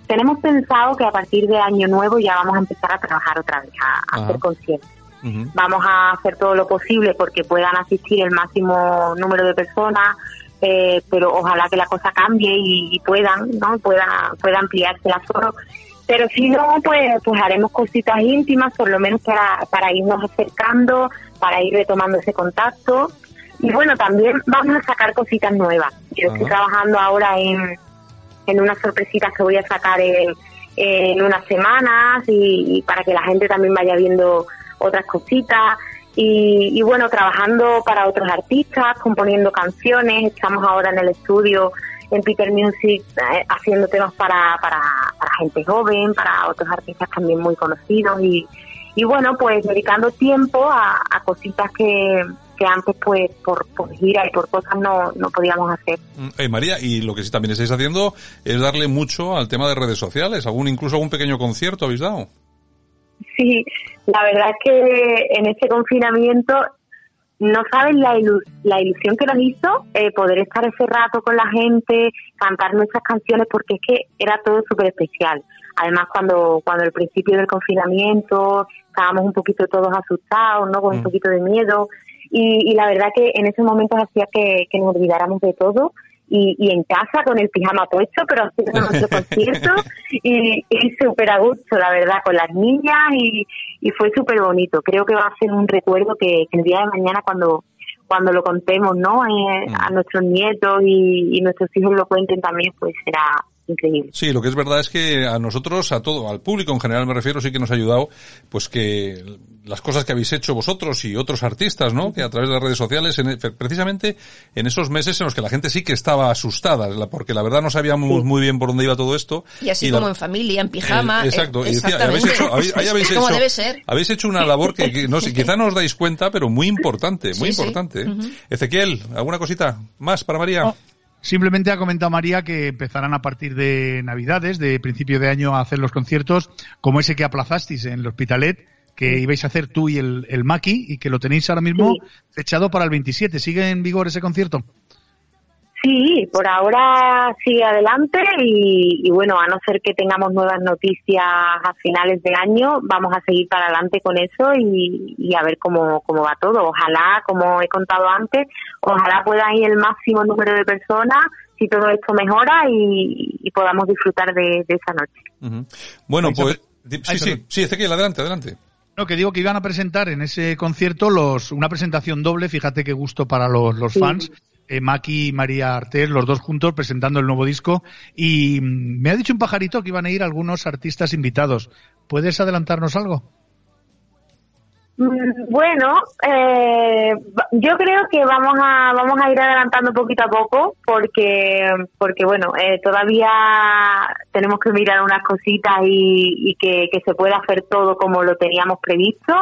tenemos pensado que a partir de año nuevo ya vamos a empezar a trabajar otra vez, a, hacer conciertos. Vamos a hacer todo lo posible porque puedan asistir el máximo número de personas, eh, pero ojalá que la cosa cambie y, puedan, ¿no? Pueda, pueda ampliarse el aforo pero si no, pues, pues haremos cositas íntimas, por lo menos para, para irnos acercando, para ir retomando ese contacto. Y bueno, también vamos a sacar cositas nuevas. Yo estoy trabajando ahora en, en unas sorpresitas que voy a sacar en, en unas semanas y, para que la gente también vaya viendo otras cositas. Y, y, bueno, trabajando para otros artistas, componiendo canciones, estamos ahora en el estudio en Peter Music eh, haciendo temas para, para, para, gente joven, para otros artistas también muy conocidos y, y bueno, pues dedicando tiempo a, cositas que, que antes pues por, gira y por cosas no, no podíamos hacer. Mm, eh, María, y lo que sí también estáis haciendo es darle mucho al tema de redes sociales, algún incluso algún pequeño concierto habéis dado. Sí, la verdad es que en este confinamiento no saben la, la ilusión que nos hizo eh, poder estar ese rato con la gente, cantar nuestras canciones, porque es que era todo súper especial. Además, cuando, cuando el principio del confinamiento estábamos un poquito todos asustados, ¿no? Con un mm. poquito de miedo. Y, y la verdad que en esos momentos hacía que, que nos olvidáramos de todo y, y, en casa con el pijama puesto, pero haciendo nuestro concierto y, y súper a gusto, la verdad, con las niñas y, y fue súper bonito. Creo que va a ser un recuerdo que, el día de mañana cuando cuando lo contemos, ¿no? Eh, a mm. nuestros nietos y, y nuestros hijos lo cuenten también, pues será increíble. Sí, lo que es verdad es que a nosotros, a todo, al público en general me refiero, sí que nos ha ayudado, pues que las cosas que habéis hecho vosotros y otros artistas, ¿no? Que a través de las redes sociales, en, precisamente en esos meses en los que la gente sí que estaba asustada, porque la verdad no sabíamos muy bien por dónde iba todo esto. Y así como en familia, en pijama. Eh, exacto. Y habéis hecho, habéis, hecho, debe ser. habéis hecho una labor que, no sé, quizá no os dais cuenta, pero muy importante, muy importante. ¿eh? Ezequiel, ¿alguna cosita más para María? Oh, Simplemente ha comentado María que empezarán a partir de Navidades, de principio de año, a hacer los conciertos como ese que aplazasteis en el Hospitalet, que ibais a hacer tú y el, el Maki, y que lo tenéis ahora mismo echado para el 27. ¿Sigue en vigor ese concierto? Sí, por ahora sigue adelante y, bueno, a no ser que tengamos nuevas noticias a finales de año, vamos a seguir para adelante con eso y, a ver cómo, cómo va todo. Ojalá, como he contado antes, ojalá pueda ir el máximo número de personas si todo esto mejora y, podamos disfrutar de, esa noche. Bueno, pues sí, sí, sí, Ezequiel, adelante, adelante. No, que digo que iban a presentar en ese concierto los una presentación doble, fíjate qué gusto para los, los fans, eh, Maki y María Artés, los dos juntos presentando el nuevo disco. Y mm, me ha dicho un pajarito que iban a ir algunos artistas invitados. ¿Puedes adelantarnos algo? Mm, bueno, eh, yo creo que vamos a vamos a ir adelantando poquito a poco porque porque bueno eh, todavía tenemos que mirar unas cositas y, y que, que se pueda hacer todo como lo teníamos previsto,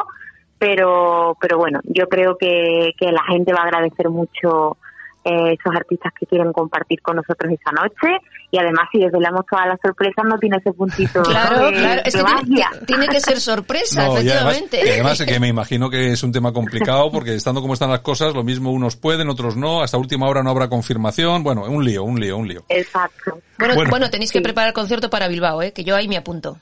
pero pero bueno yo creo que, que la gente va a agradecer mucho eh, esos artistas que quieren compartir con nosotros esa noche. Y además si desvelamos todas las sorpresas no tiene ese puntito claro, claro. Es que tiene, que ser sorpresa efectivamente. y además, que me imagino que es un tema complicado porque estando como están las cosas lo mismo unos pueden otros no. Hasta última hora no habrá confirmación. Bueno un lío un lío un lío. Exacto. Bueno, bueno, tenéis que preparar el concierto para Bilbao ¿eh? que yo ahí me apunto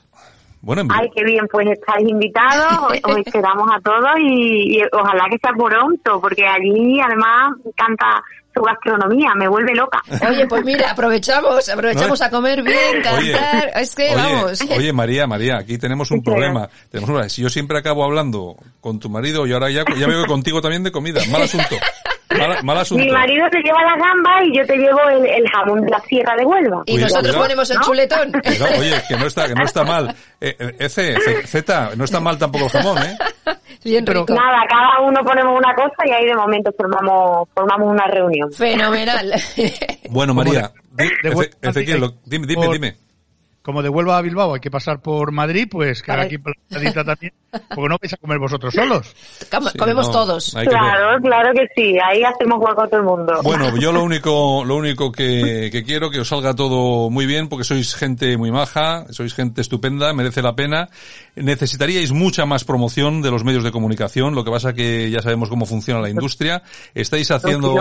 bueno, Ay, qué bien, pues estáis invitados, os esperamos a todos y, y, ojalá que sea pronto, porque allí además canta su gastronomía, me vuelve loca. Oye, pues mira, aprovechamos, aprovechamos a comer bien, cantar, es que vamos. Oye, María, María, aquí tenemos un problema. Tenemos si yo siempre acabo hablando con tu marido y ahora ya, ya veo contigo también de comida, mal asunto. Mal, asunto. Mi marido te lleva la gamba y yo te llevo el, jamón de la sierra de Huelva. Y nosotros ponemos el chuletón. oye, que no está, que no está mal. Eh, eh Z, no está mal tampoco el jamón, ¿eh? Bien Pero, Nada, cada uno ponemos una cosa y ahí de momento formamos, formamos una reunión. Fenomenal. bueno, María, Ezequiel, dime, dime, dime. Como de Huelva a Bilbao hay que pasar por Madrid, pues aquí por la también, porque no vais a comer vosotros solos. comemos todos. Claro, claro que sí, ahí hacemos hueco a todo el mundo. Bueno, yo lo único, lo único que, que quiero que os salga todo muy bien, porque sois gente muy maja, sois gente estupenda, merece la pena. Necesitaríais mucha más promoción de los medios de comunicación, lo que pasa que ya sabemos cómo funciona la industria. Estáis haciendo,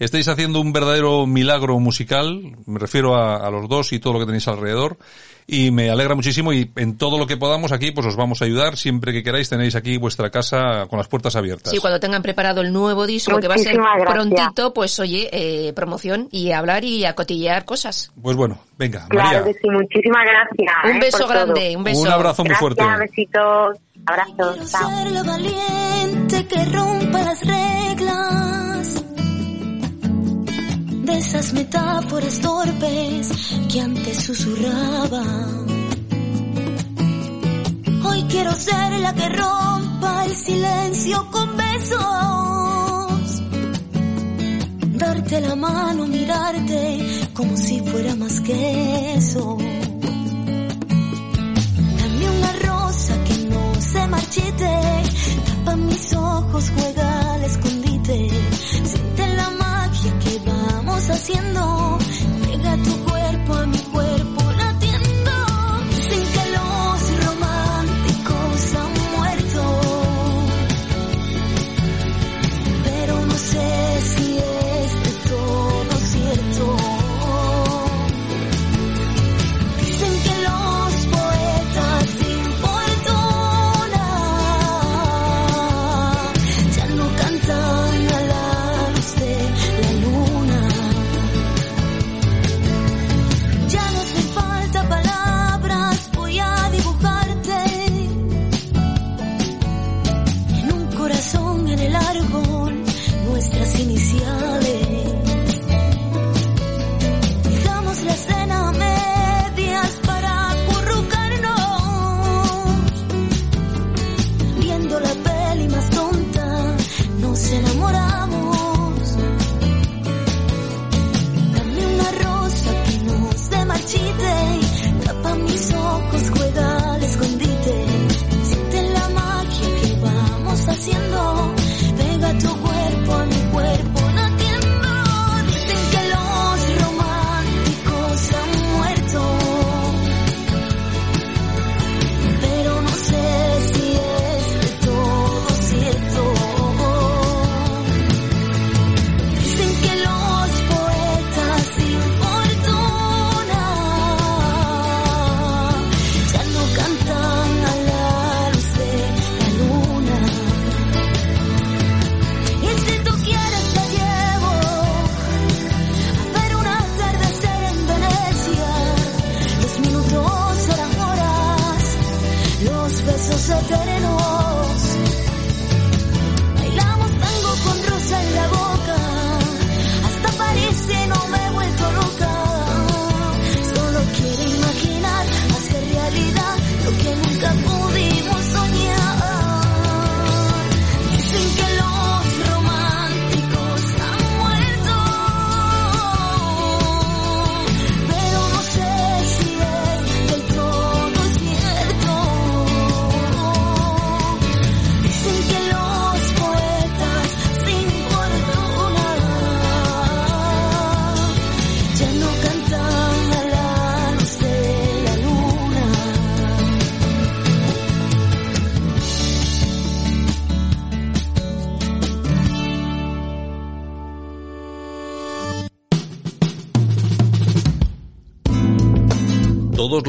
estáis haciendo un verdadero milagro musical, me refiero a, a los dos y todo lo que tenéis alrededor y me alegra muchísimo y en todo lo que podamos aquí pues os vamos a ayudar siempre que queráis tenéis aquí vuestra casa con las puertas abiertas. Sí, cuando tengan preparado el nuevo disco que va a ser prontito, pues oye, eh, promoción y hablar y acotillear cosas. Pues bueno, venga, claro Que sí, muchísimas gracias. Un eh, beso grande, un beso. Un abrazo muy fuerte. besitos, abrazos. Ser valiente que rompa las reglas de esas metáforas torpes que antes susurraba. Hoy quiero ser la que rompa el silencio con besos. Darte la mano, mirarte como si fuera más que eso. Dame una rosa que no se marchite, tapa mis ojos, juega al escondite. Haciendo,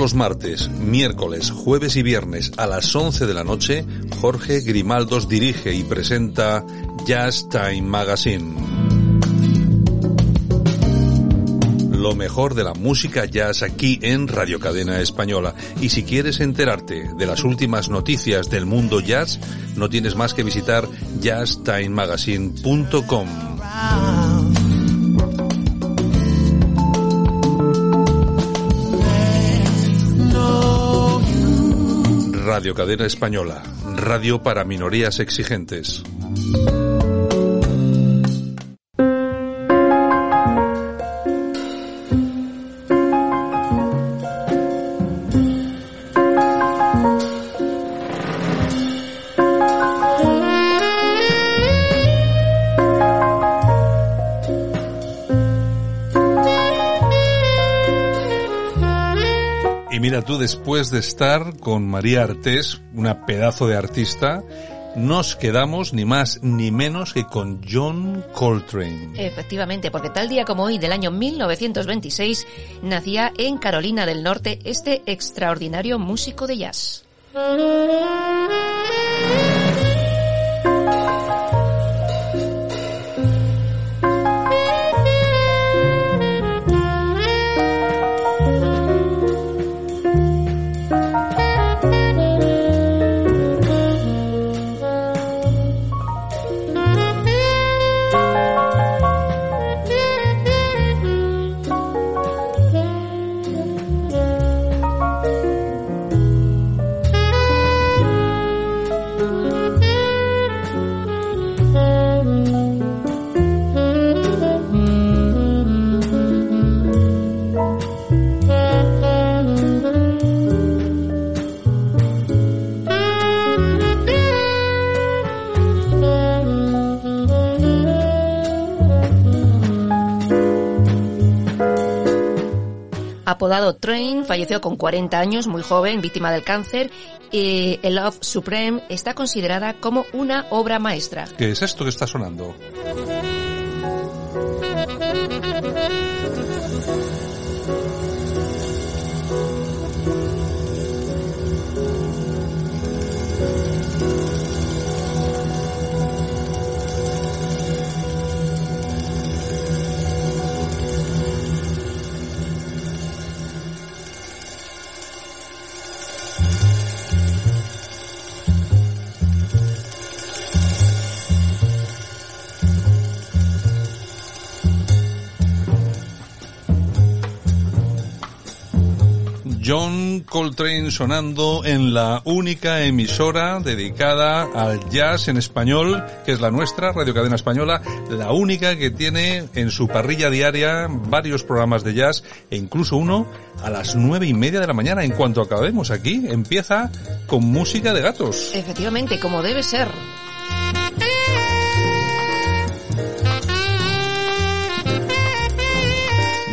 los martes, miércoles, jueves y viernes a las 11 de la noche, Jorge Grimaldos dirige y presenta Jazz Time Magazine. Lo mejor de la música jazz aquí en Radio Cadena Española. Y si quieres enterarte de las últimas noticias del mundo jazz, no tienes más que visitar jazztimemagazine.com. Radio Cadena Española, radio para minorías exigentes. Tú, después de estar con María Artés, una pedazo de artista, nos quedamos ni más ni menos que con John Coltrane. Efectivamente, porque tal día como hoy del año 1926 nacía en Carolina del Norte este extraordinario músico de jazz. Falleció con 40 años, muy joven, víctima del cáncer. y el Love Supreme está considerada como una obra maestra. ¿Qué es esto que está sonando? Coltrane sonando en la única emisora dedicada al jazz en español, que es la nuestra, Radio Cadena Española, la única que tiene en su parrilla diaria varios programas de jazz e incluso uno a las nueve y media de la mañana. En cuanto acabemos aquí, empieza con música de gatos. Efectivamente, como debe ser.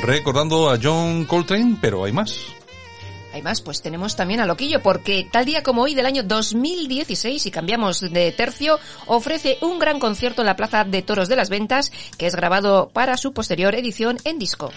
Recordando a John Coltrane, pero hay más. Hay más, pues tenemos también a Loquillo, porque tal día como hoy del año 2016, y cambiamos de tercio, ofrece un gran concierto en la Plaza de Toros de las Ventas, que es grabado para su posterior edición en disco.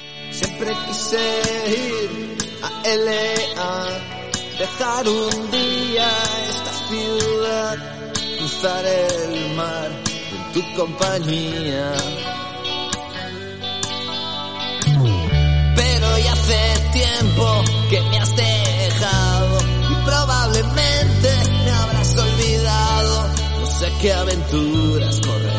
Hace tiempo que me has dejado y probablemente me habrás olvidado. No sé qué aventuras correré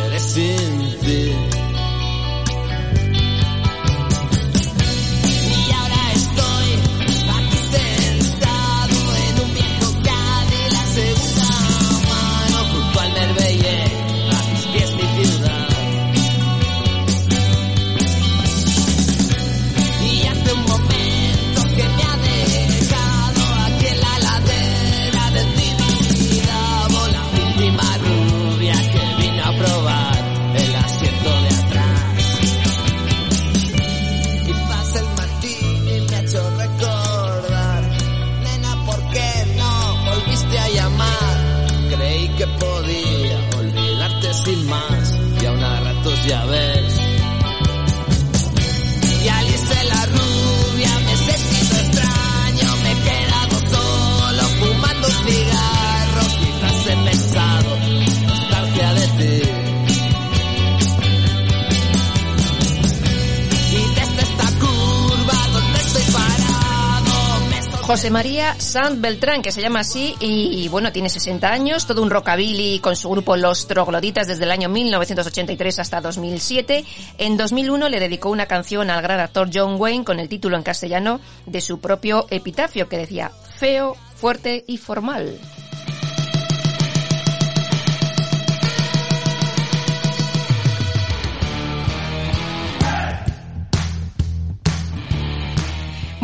José María Sant Beltrán, que se llama así, y bueno, tiene 60 años, todo un rockabilly con su grupo Los Trogloditas desde el año 1983 hasta 2007. En 2001 le dedicó una canción al gran actor John Wayne con el título en castellano de su propio epitafio que decía feo, fuerte y formal.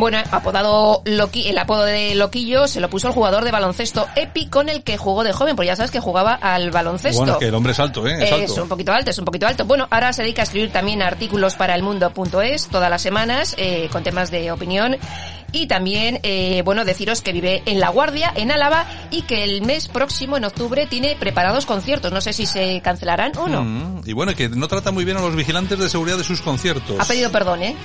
Bueno, apodado Loqui, el apodo de Loquillo se lo puso el jugador de baloncesto Epi con el que jugó de joven, porque ya sabes que jugaba al baloncesto. Bueno, que el hombre es alto, ¿eh? Es, alto. un poquito alto, es un poquito alto. Bueno, ahora se dedica a escribir también artículos para el mundo.es todas las semanas eh, con temas de opinión y también, eh, bueno, deciros que vive en La Guardia, en Álava, y que el mes próximo, en octubre, tiene preparados conciertos. No sé si se cancelarán o no. Mm, y bueno, que no trata muy bien a los vigilantes de seguridad de sus conciertos. Ha pedido perdón, ¿eh?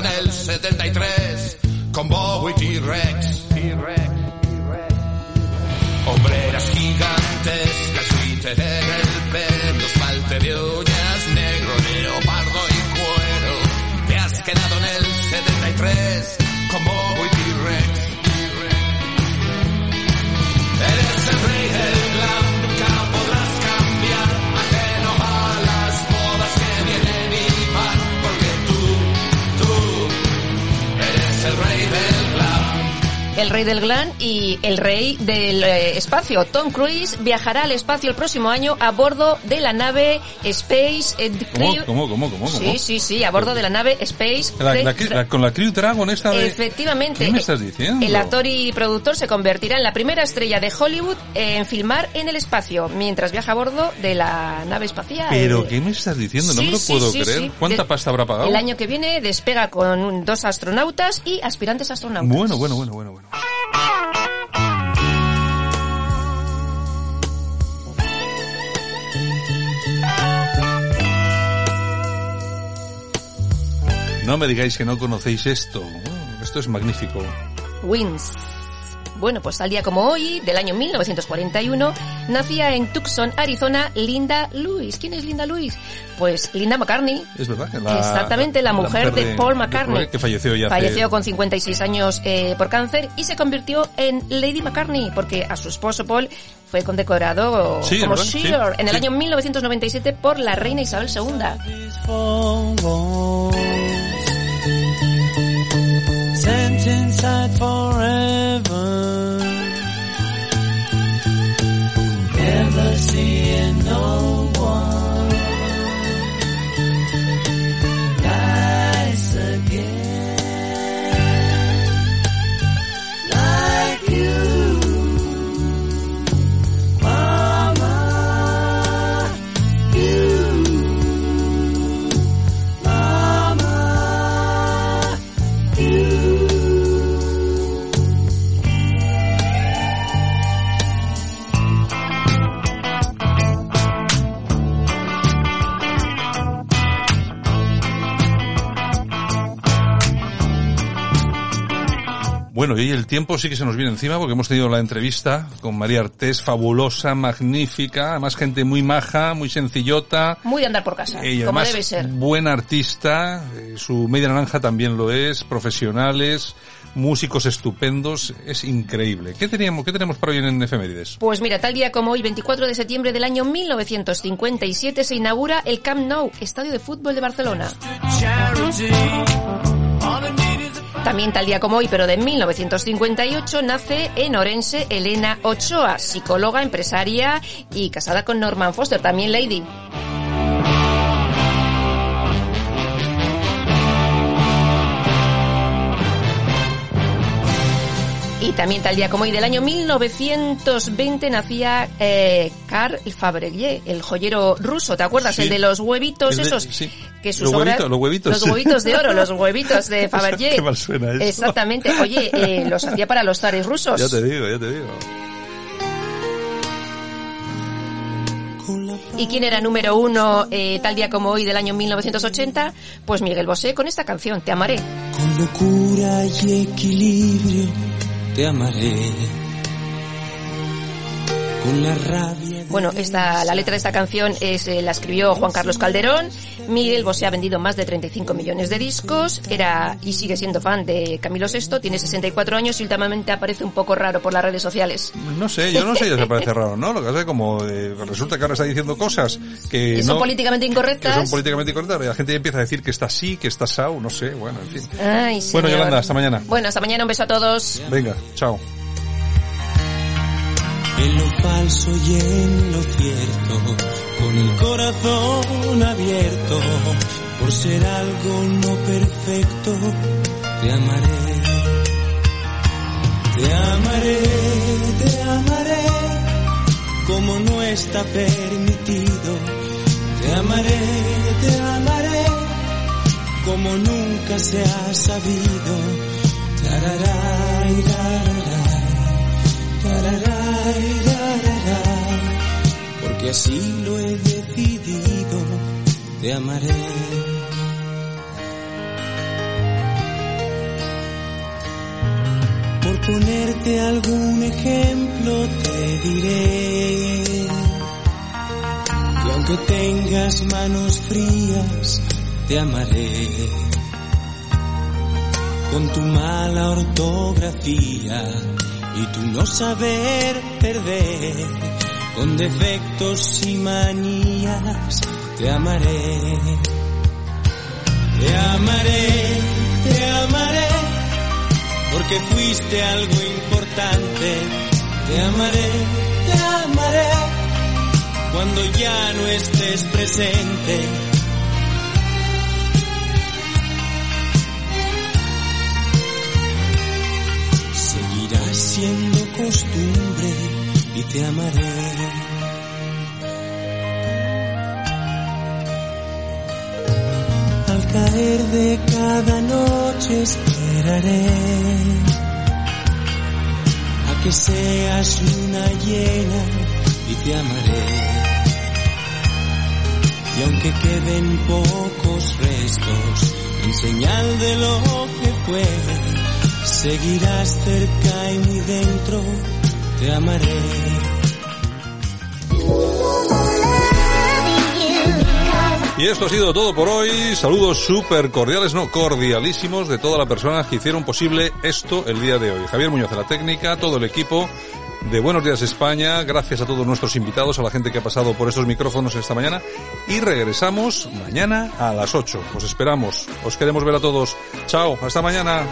En el 73 del glam y el rey del eh, espacio. Tom Cruise viajará al espacio el próximo año a bordo de la nave Space... Eh, ¿Cómo, cómo, cómo, Sí, sí, sí, a bordo de la nave Space... con la Crew Dragon esta de... Efectivamente. ¿Qué me estás diciendo? El actor y productor se convertirá en la primera estrella de Hollywood en filmar en el espacio, mientras viaja a bordo de la nave espacial. ¿Pero qué me estás diciendo? No me lo puedo creer. ¿Cuánta pasta habrá pagado? El año que viene despega con dos astronautas y aspirantes astronautas. Bueno, bueno, bueno, bueno, bueno. No me digáis que no conocéis esto. Esto es magnífico. Wins. Bueno, pues al día como hoy, del año 1941, nacía en Tucson, Arizona, Linda Lewis. ¿Quién es Linda Lewis? Pues Linda McCartney. Es verdad. Exactamente, la, mujer, de, Paul McCartney. que falleció ya. Falleció con 56 años eh, por cáncer y se convirtió en Lady McCartney porque a su esposo Paul fue condecorado como Shearer en el año 1997 por la reina Isabel II. Inside forever. Never seeing no Bueno, y el tiempo sí que se nos viene encima porque hemos tenido la entrevista con María Artés, fabulosa, magnífica, además gente muy maja, muy sencillota. Muy de andar por casa, como debe ser. Buena artista, eh, su media naranja también lo es, profesionales, músicos estupendos, es increíble. ¿Qué teníamos, qué tenemos para hoy en efemérides? Pues mira, tal día como hoy, 24 de septiembre del año 1957, se inaugura el Camp Nou, estadio de fútbol de Barcelona. También tal día como hoy, pero de 1958, nace en Orense Elena Ochoa, psicóloga, empresaria y casada con Norman Foster, también Lady. Y también tal día como hoy del año 1920 nacía eh, Karl Fabergé, el joyero ruso, ¿te acuerdas? El de los huevitos esos. Sí. Que sus los, huevitos, los huevitos. Los huevitos de oro, los huevitos de Fabergé. Qué mal suena eso. Exactamente. Oye, eh, los hacía para los zares rusos. Ya te digo, ya te digo. ¿Y quién era número uno eh, tal día como hoy del año 1980? Pues Miguel Bosé con esta canción, Te amaré. Con locura y equilibrio te amaré. con la. Bueno, esta, la letra de esta canción es, eh, la escribió Juan Carlos Calderón. Miguel Bosé ha vendido más de 35 millones de discos. Era y sigue siendo fan de Camilo VI. Tiene 64 años y últimamente aparece un poco raro por las redes sociales. No sé, yo no sé si se parece raro, ¿no? Lo que pasa es como eh, resulta que ahora está diciendo cosas que, Que no, son políticamente incorrectas. que son políticamente incorrectas y la gente empieza a decir que está así, que está sao, no sé, bueno, en fin. Ay, Bueno. Yolanda, hasta mañana. Bueno, hasta mañana. Un beso a todos. Venga, chao. En lo falso y en lo cierto, con el corazón abierto, por ser algo no perfecto, te amaré. Te amaré, te amaré, como no está permitido. Te amaré, te amaré, como nunca se ha sabido. Tararay, tararay, porque así lo he decidido. Te amaré. Por ponerte algún ejemplo te diré que aunque tengas manos frías, te amaré. Con tu mala ortografía y tu no saber perder, con defectos y manías, te amaré. Te amaré, te amaré porque fuiste algo importante. Te amaré, te amaré, cuando ya no estés presente. Seguirás siendo costumbre y te amaré. Caer de cada noche esperaré a que seas luna llena y te amaré. Y aunque queden pocos restos en señal de lo que fue, seguirás cerca y muy dentro, te amaré. Y esto ha sido todo por hoy. Saludos súper cordiales, no cordialísimos de todas las personas que hicieron posible esto el día de hoy. Javier Muñoz de la técnica, todo el equipo de Buenos Días España, gracias a todos nuestros invitados, a la gente que ha pasado por estos micrófonos esta mañana y regresamos mañana a las 8. Os esperamos, os queremos ver a todos. Chao, hasta mañana.